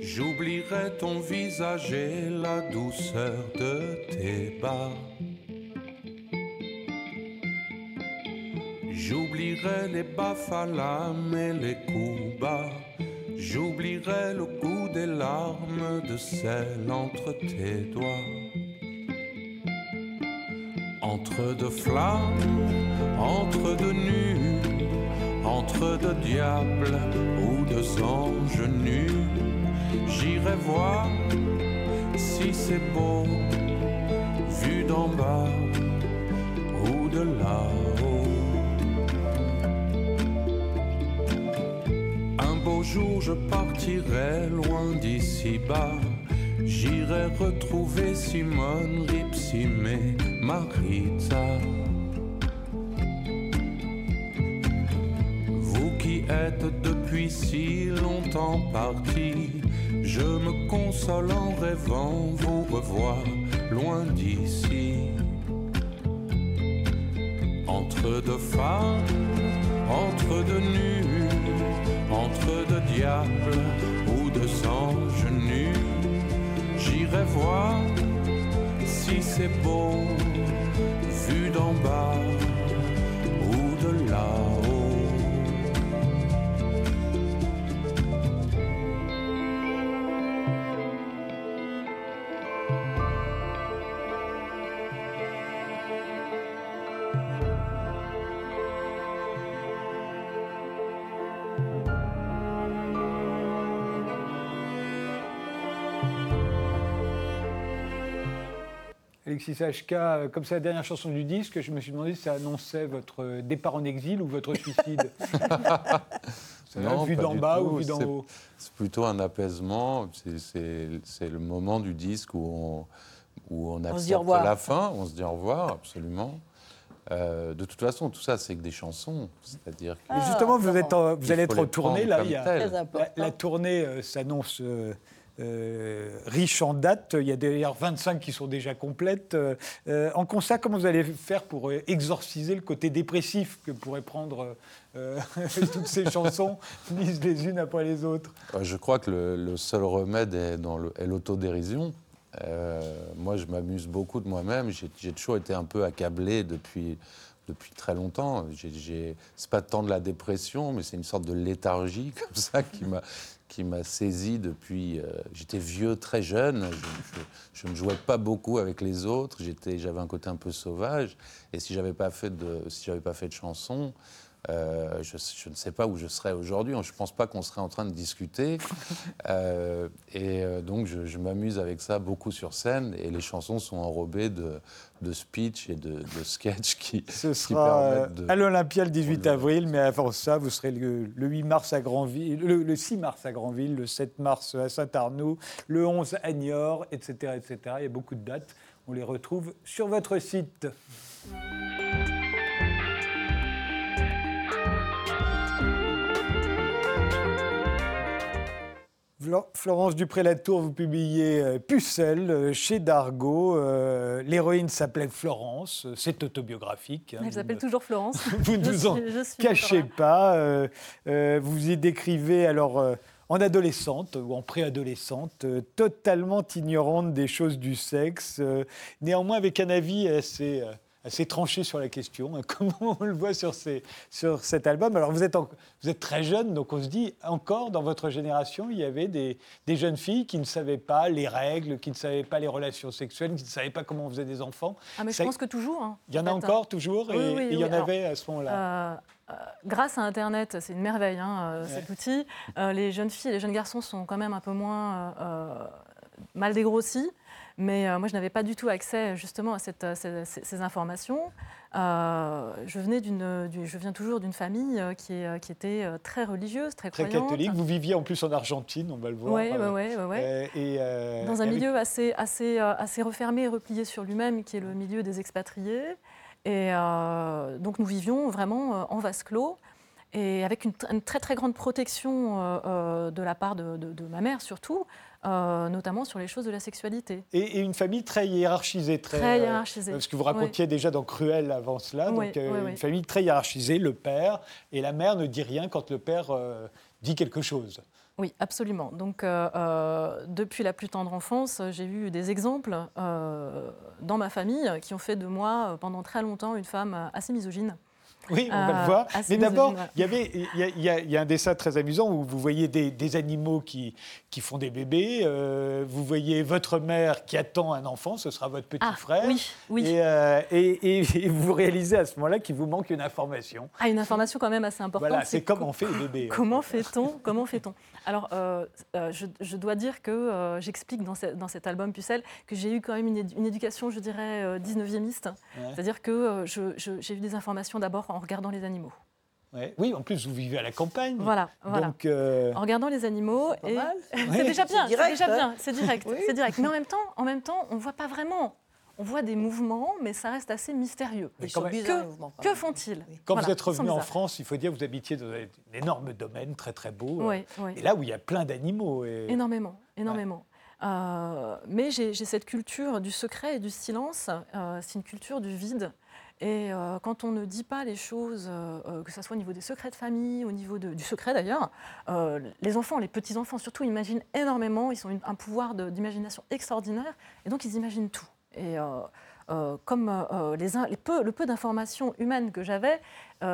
J'oublierai ton visage et la douceur de tes bas. J'oublierai les baffalames et les coups bas. J'oublierai le goût des larmes de sel entre tes doigts. Entre deux flammes, entre deux nus, entre deux diables ou deux anges nus, j'irai voir si c'est beau, vu d'en bas ou de là-haut. Jour je partirai loin d'ici bas. J'irai retrouver Simone Ripsim et Marita. Vous qui êtes depuis si longtemps partis, je me console en rêvant vous revoir loin d'ici. Entre deux femmes, entre deux nus, entre deux diables ou deux anges nus, j'irai voir si c'est beau, vu d'en bas L6HK, euh, comme c'est la dernière chanson du disque, je me suis demandé si ça annonçait votre euh, départ en exil ou votre suicide. non, vu d'en bas ou vu d'en haut C'est plutôt un apaisement. C'est le moment du disque où on, où on la fin, on se dit au revoir, absolument. Euh, de toute façon, tout ça, c'est que des chansons. C'est-à-dire justement, vous, ah, allez être en tournée, là. Il y a, la, tournée s'annonce euh, riche en dates. Il y a d'ailleurs 25 qui sont déjà complètes. Euh, en concert, comment vous allez faire pour euh, exorciser le côté dépressif que pourraient prendre euh, toutes ces chansons, mises les unes après les autres? Je crois que le, le seul remède est dans le- est l'autodérision. Moi, je m'amuse beaucoup de moi-même. J'ai j'ai toujours été un peu accablé depuis, depuis très longtemps. J'ai- j'ai- C'est pas tant de la dépression, mais c'est une sorte de léthargie comme ça qui m'a qui m'a saisi depuis. euh, J'étais vieux, très jeune. Je, ne jouais pas beaucoup avec les autres. J'étais, j'avais un côté un peu sauvage. Et si j'avais pas fait de, si pas fait de chansons, euh, je, je ne sais pas où je serais aujourd'hui. Je ne pense pas qu'on serait en train de discuter. Euh, et euh, donc, je, je m'amuse avec ça beaucoup sur scène. Et les chansons sont enrobées de, de speech et de, de sketch qui, Ce qui sera permettent de. à l'Olympia le 18 pour le avril, mais avant ça, vous serez le, le 8 mars à Granville, le, le 6 mars à Granville, le 7 mars à Saint-Arnaud, le 11 à Niort, etc., etc. Il y a beaucoup de dates. On les retrouve sur votre site. Florence Dupré-Latour, vous publiez euh, Pucelle euh, chez Dargaud. Euh, L'héroïne s'appelait Florence, c'est autobiographique. hein. Elle s'appelle toujours Florence. vous ne vous en je cachez pas. vous y décrivez alors en adolescente ou en préadolescente, euh, totalement ignorante des choses du sexe, euh, néanmoins avec un avis assez, euh, assez tranché sur la question, hein, comme on le voit sur, ces, sur cet album. Alors vous êtes, en- vous êtes très jeune, donc on se dit encore dans votre génération, il y avait des, des jeunes filles qui ne savaient pas les règles, qui ne savaient pas les relations sexuelles, qui ne savaient pas comment on faisait des enfants. Ah, mais je pense que toujours. hein, Il y en a hein. encore toujours, et, Oui, oui, et il y en Alors, avait à ce moment-là. Euh, euh, grâce à Internet, c'est une merveille, hein, euh, Ouais. cet outil. Euh, les jeunes filles et les jeunes garçons sont quand même un peu moins mal dégrossis. Mais euh, moi, je n'avais pas du tout accès justement à cette, euh, ces, informations. Euh, je, venais d'une, du- je viens toujours d'une famille qui, est, qui était très religieuse, très, Très croyante. catholique. Vous viviez en plus en Argentine, on va le voir. Oui, ouais, ouais, ouais. euh, et, euh, Dans un avec- milieu assez, assez, assez refermé et replié sur lui-même, qui est le milieu des expatriés. Et donc nous vivions vraiment en vase clos et avec une, tr- une très très grande protection de la part de, de- de ma mère surtout, euh, notamment sur les choses de la sexualité. et, et une famille très hiérarchisée. Très, Très euh, hiérarchisée. parce que vous racontiez déjà dans Cruel avant cela. Oui, donc euh, oui, une famille très hiérarchisée, le père, et la mère ne dit rien quand le père dit quelque chose. Oui, absolument. Donc, depuis la plus tendre enfance, j'ai eu des exemples dans ma famille qui ont fait de moi, pendant très longtemps, une femme assez misogyne. Oui, on va Euh, le voir. assez Mais d'abord, il y y, y a- un dessin très amusant où vous voyez des, des animaux qui, qui font des bébés. euh, vous voyez votre mère qui attend un enfant, ce sera votre petit Ah, frère. oui, oui. Et, euh, et- et- et vous réalisez à ce moment-là qu'il vous manque une information. Ah, une information quand même assez importante. Voilà, c'est co- comment on fait les bébés. hein. Comment fait-on Comment fait-on? Alors, euh, euh, je, je dois dire que euh, j'explique dans, ce- dans cet album Pucelle que j'ai eu quand même une, édu- une éducation, je dirais, euh, 19e. Ouais. C'est-à-dire que euh, je- je- j'ai eu des informations d'abord en regardant les animaux. Ouais. Oui, en plus, vous vivez à la campagne. Voilà, voilà. Donc, euh, En regardant les animaux. Pas et mal. c'est déjà bien, c'est direct, déjà hein. bien, c'est direct, Oui. c'est direct. Mais en même temps, en même temps, on voit pas vraiment. On voit des mouvements, mais ça reste assez mystérieux. Quand même- bizarres, Que- mouvements, font-ils Oui. quand Voilà, vous êtes revenu en. France, il faut dire que vous habitiez dans un énorme domaine, très très beau. Oui, oui. Et là où il y a plein d'animaux. Et... Énormément, énormément. Euh, mais j'ai cette culture du secret et du silence. euh, c'est une culture du vide. Et euh, quand on ne dit pas les choses, euh, euh, que ce soit au niveau des secrets de famille, au niveau de- du secret d'ailleurs, euh, les enfants, les petits-enfants surtout, imaginent énormément. Ils ont une- un pouvoir d'imagination extraordinaire. Et donc, ils imaginent tout. Et comme les, les peu, le peu d'informations humaines que j'avais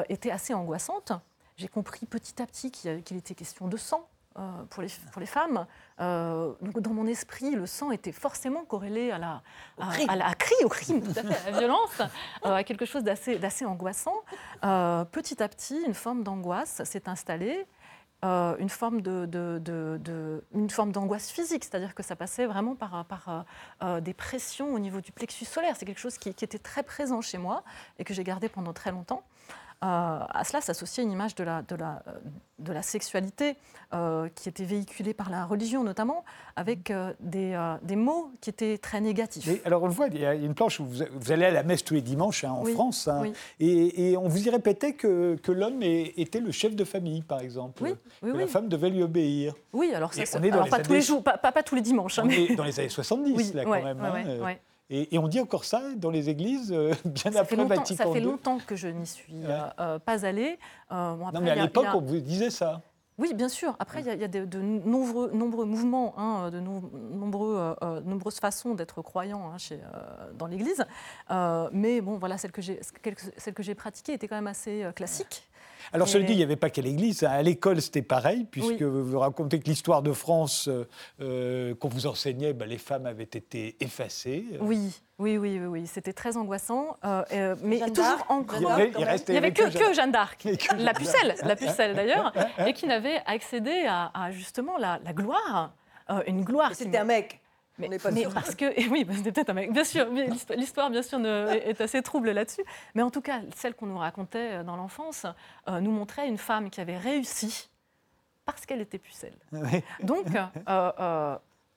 était assez angoissante, j'ai compris petit à petit qu'il était question de sang, euh, pour, les, pour les femmes. Euh, donc dans mon esprit, le sang était forcément corrélé à la, à, à la cri, au crime, tout à fait, à la violence, euh, à quelque chose d'assez angoissant. petit à petit, une forme d'angoisse s'est installée. Une forme forme d'angoisse physique, c'est-à-dire que ça passait vraiment par, par des pressions au niveau du plexus solaire. C'est quelque chose qui, était très présent chez moi et que j'ai gardé pendant très longtemps. Euh, à cela s'associait une image de la, de la, de la sexualité euh, qui était véhiculée par la religion notamment, avec euh, des, des, mots qui étaient très négatifs. alors on le voit, il y a une planche où vous, allez à la messe tous les dimanches hein, en France, hein, et, et, on vous y répétait que, que l'homme était le chef de famille, par exemple, que la femme devait lui obéir. Oui, alors ça, on est dans pas tous les jours, pas, pas, tous les dimanches. Hein, on est dans les années 70, là, quand même. Et, on dit encore ça dans les églises, euh, bien ça après Vatican Ça fait longtemps que je n'y suis euh, euh, pas allée. non, mais à l'époque, on vous disait ça. Oui, bien sûr. Après, il y a, de, nombreux, nombreux, mouvements, hein, de nombreux, nombreuses façons d'être croyant hein, chez, dans l'Église. mais bon, voilà, celle que j'ai pratiquée était quand même assez classique. Alors, je le dis, il n'y avait pas qu'à l'église. À l'école, c'était pareil, puisque vous racontez que l'histoire de France euh, euh, qu'on vous enseignait, ben, les femmes avaient été effacées. Oui, oui, oui, oui, c'était très angoissant, euh, mais toujours encore. Il, n'y avait que, Jeanne d'Arc, la pucelle, la pucelle d'ailleurs, et qui n'avait accédé à, justement la, gloire, une gloire. C'était un mec. Mais, parce que, oui, c'était peut-être un mec. Bien sûr, l'histoire, bien sûr, est assez trouble là-dessus. Mais en tout cas, celle qu'on nous racontait euh, dans l'enfance euh, nous montrait une femme qui avait réussi parce qu'elle était pucelle. Donc, euh,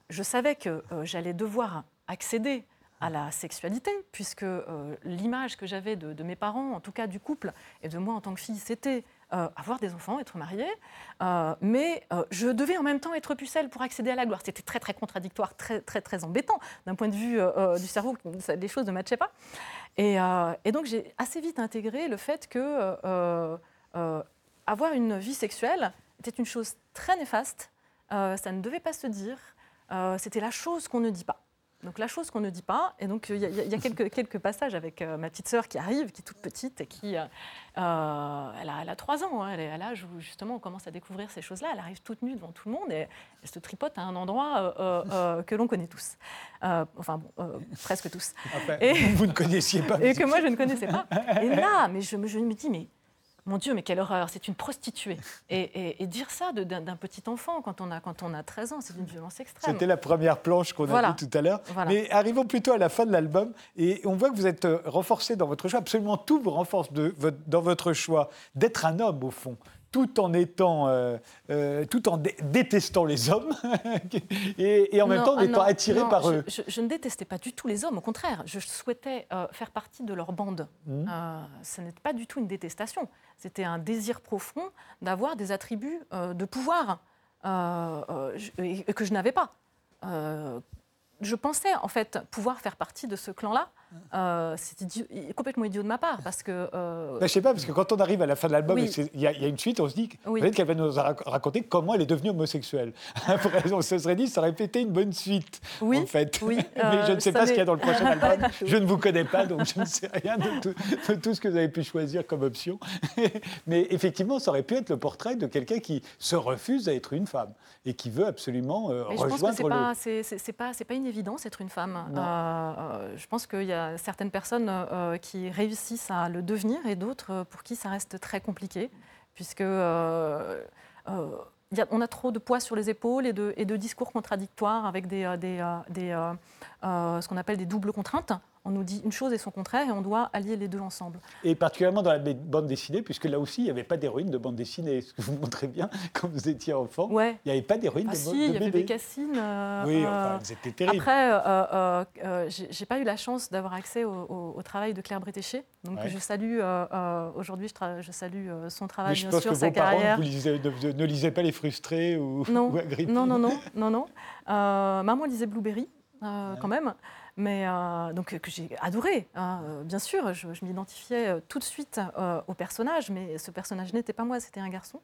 je savais que j'allais devoir accéder à la sexualité, puisque l'image que j'avais de, de, mes parents, en tout cas du couple, et de moi en tant que fille, c'était euh, avoir des enfants, être mariée, euh, mais euh, je devais en même temps être pucelle pour accéder à la gloire. C'était très très contradictoire, très très très embêtant d'un point de vue du cerveau, les choses ne matchaient pas. Et, et donc j'ai assez vite intégré le fait que avoir une vie sexuelle était une chose très néfaste, ça ne devait pas se dire, c'était la chose qu'on ne dit pas. Donc la chose qu'on ne dit pas, et donc il y, a, quelques, quelques passages avec euh, ma petite sœur qui arrive, qui est toute petite et qui, euh, euh, elle, a, elle, a, 3 ans, hein, elle est à l'âge où justement on commence à découvrir ces choses-là, elle arrive toute nue devant tout le monde et elle se tripote à un endroit que l'on connaît tous, enfin bon, presque tous. et, vous ne connaissiez pas. Et que moi je ne connaissais pas. Et là, mais je, je me dis, mais mon Dieu, mais quelle horreur, c'est une prostituée. Et, dire ça d'un petit enfant quand on, a, quand on a 13 ans, c'est une violence extrême. C'était la première planche qu'on a vue tout à l'heure. Mais arrivons plutôt à la fin de l'album. Et on voit que vous êtes euh, renforcé dans votre choix. Absolument tout vous renforce de, dans votre choix d'être un homme, au fond tout en étant, euh, euh, tout en détestant les hommes et, en même temps en étant attiré par eux. Je, ne détestais pas du tout les hommes, au contraire, je souhaitais euh, faire partie de leur bande. Mmh. ce n'est pas du tout une détestation, c'était un désir profond d'avoir des attributs de pouvoir que je n'avais pas. je pensais en fait pouvoir faire partie de ce clan-là euh, c'est complètement idiot de ma part parce que. Euh... Ben, je sais pas parce que quand on arrive à la fin de l'album, il y, a une suite, on se dit peut-être qu'elle va nous raconter comment elle est devenue homosexuelle. on se serait dit ça aurait été une bonne suite oui, en fait. Oui, Mais je ne sais pas ce qu'il y a dans le prochain album. Je ne vous connais pas donc je ne sais rien de tout, ce que vous avez pu choisir comme option. Mais effectivement, ça aurait pu être le portrait de quelqu'un qui se refuse à être une femme et qui veut absolument euh, rejoindre. Je pense que c'est pas, pas, pas une évidence être une femme. Euh, euh, je pense qu'il y a certaines personnes euh, qui réussissent à le devenir et d'autres euh, pour qui ça reste très compliqué, puisque euh, on a trop de poids sur les épaules et de, discours contradictoires avec ce qu'on appelle des doubles contraintes on nous dit une chose et son contraire et on doit allier les deux ensemble. Et particulièrement dans la bande dessinée, puisque là aussi, il n'y avait pas d'héroïne de bande dessinée, ce que vous montrez bien quand vous étiez enfant. Ouais. Il n'y avait pas d'héroïne ah de, si, il y avait Bécassine. Euh, oui, enfin, euh, c'était terrible. Après, euh, j'ai pas eu la chance d'avoir accès au, travail de Claire Bretéché. Donc je salue, aujourd'hui, je, je, salue son travail, bien sûr, que sa vos carrière. Parents, vous ne, lisez pas Les Frustrés ou, non. ou Non, non, non, non, non. maman lisait Blueberry, quand même mais euh, donc que j'ai adoré. Hein, euh, bien sûr, je, m'identifiais euh, tout de suite au personnage, mais ce personnage n'était pas moi, c'était un garçon.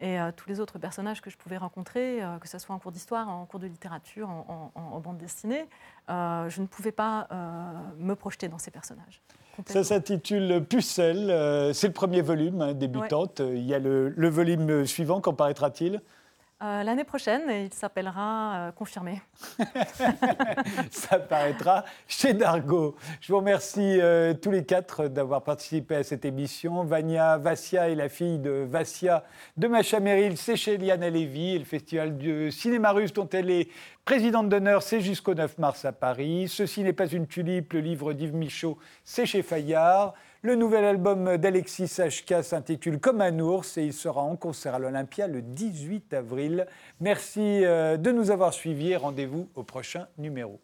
et tous les autres personnages que je pouvais rencontrer, que ce soit en cours d'histoire, en cours de littérature, en, bande dessinée, je ne pouvais pas me projeter dans ces personnages. Ça s'intitule Pucelle, c'est le premier volume, hein, débutante. Il y a le, le volume suivant, quand paraîtra-t-il? Euh, l'année prochaine, il s'appellera euh, Confirmé. Ça paraîtra chez Dargo. Je vous remercie euh, tous les quatre d'avoir participé à cette émission. Vania Vassia est la fille de Vassia de Macha Merrill, c'est chez Liana Lévy. Et le festival de cinéma russe dont elle est présidente d'honneur, c'est jusqu'au 9 mars à Paris. Ceci n'est pas une tulipe, le livre d'Yves Michaud, c'est chez Fayard. Le nouvel album d'Alexis HK s'intitule Comme un ours et il sera en concert à l'Olympia le 18 avril. Merci euh, de nous avoir suivis rendez-vous au prochain numéro.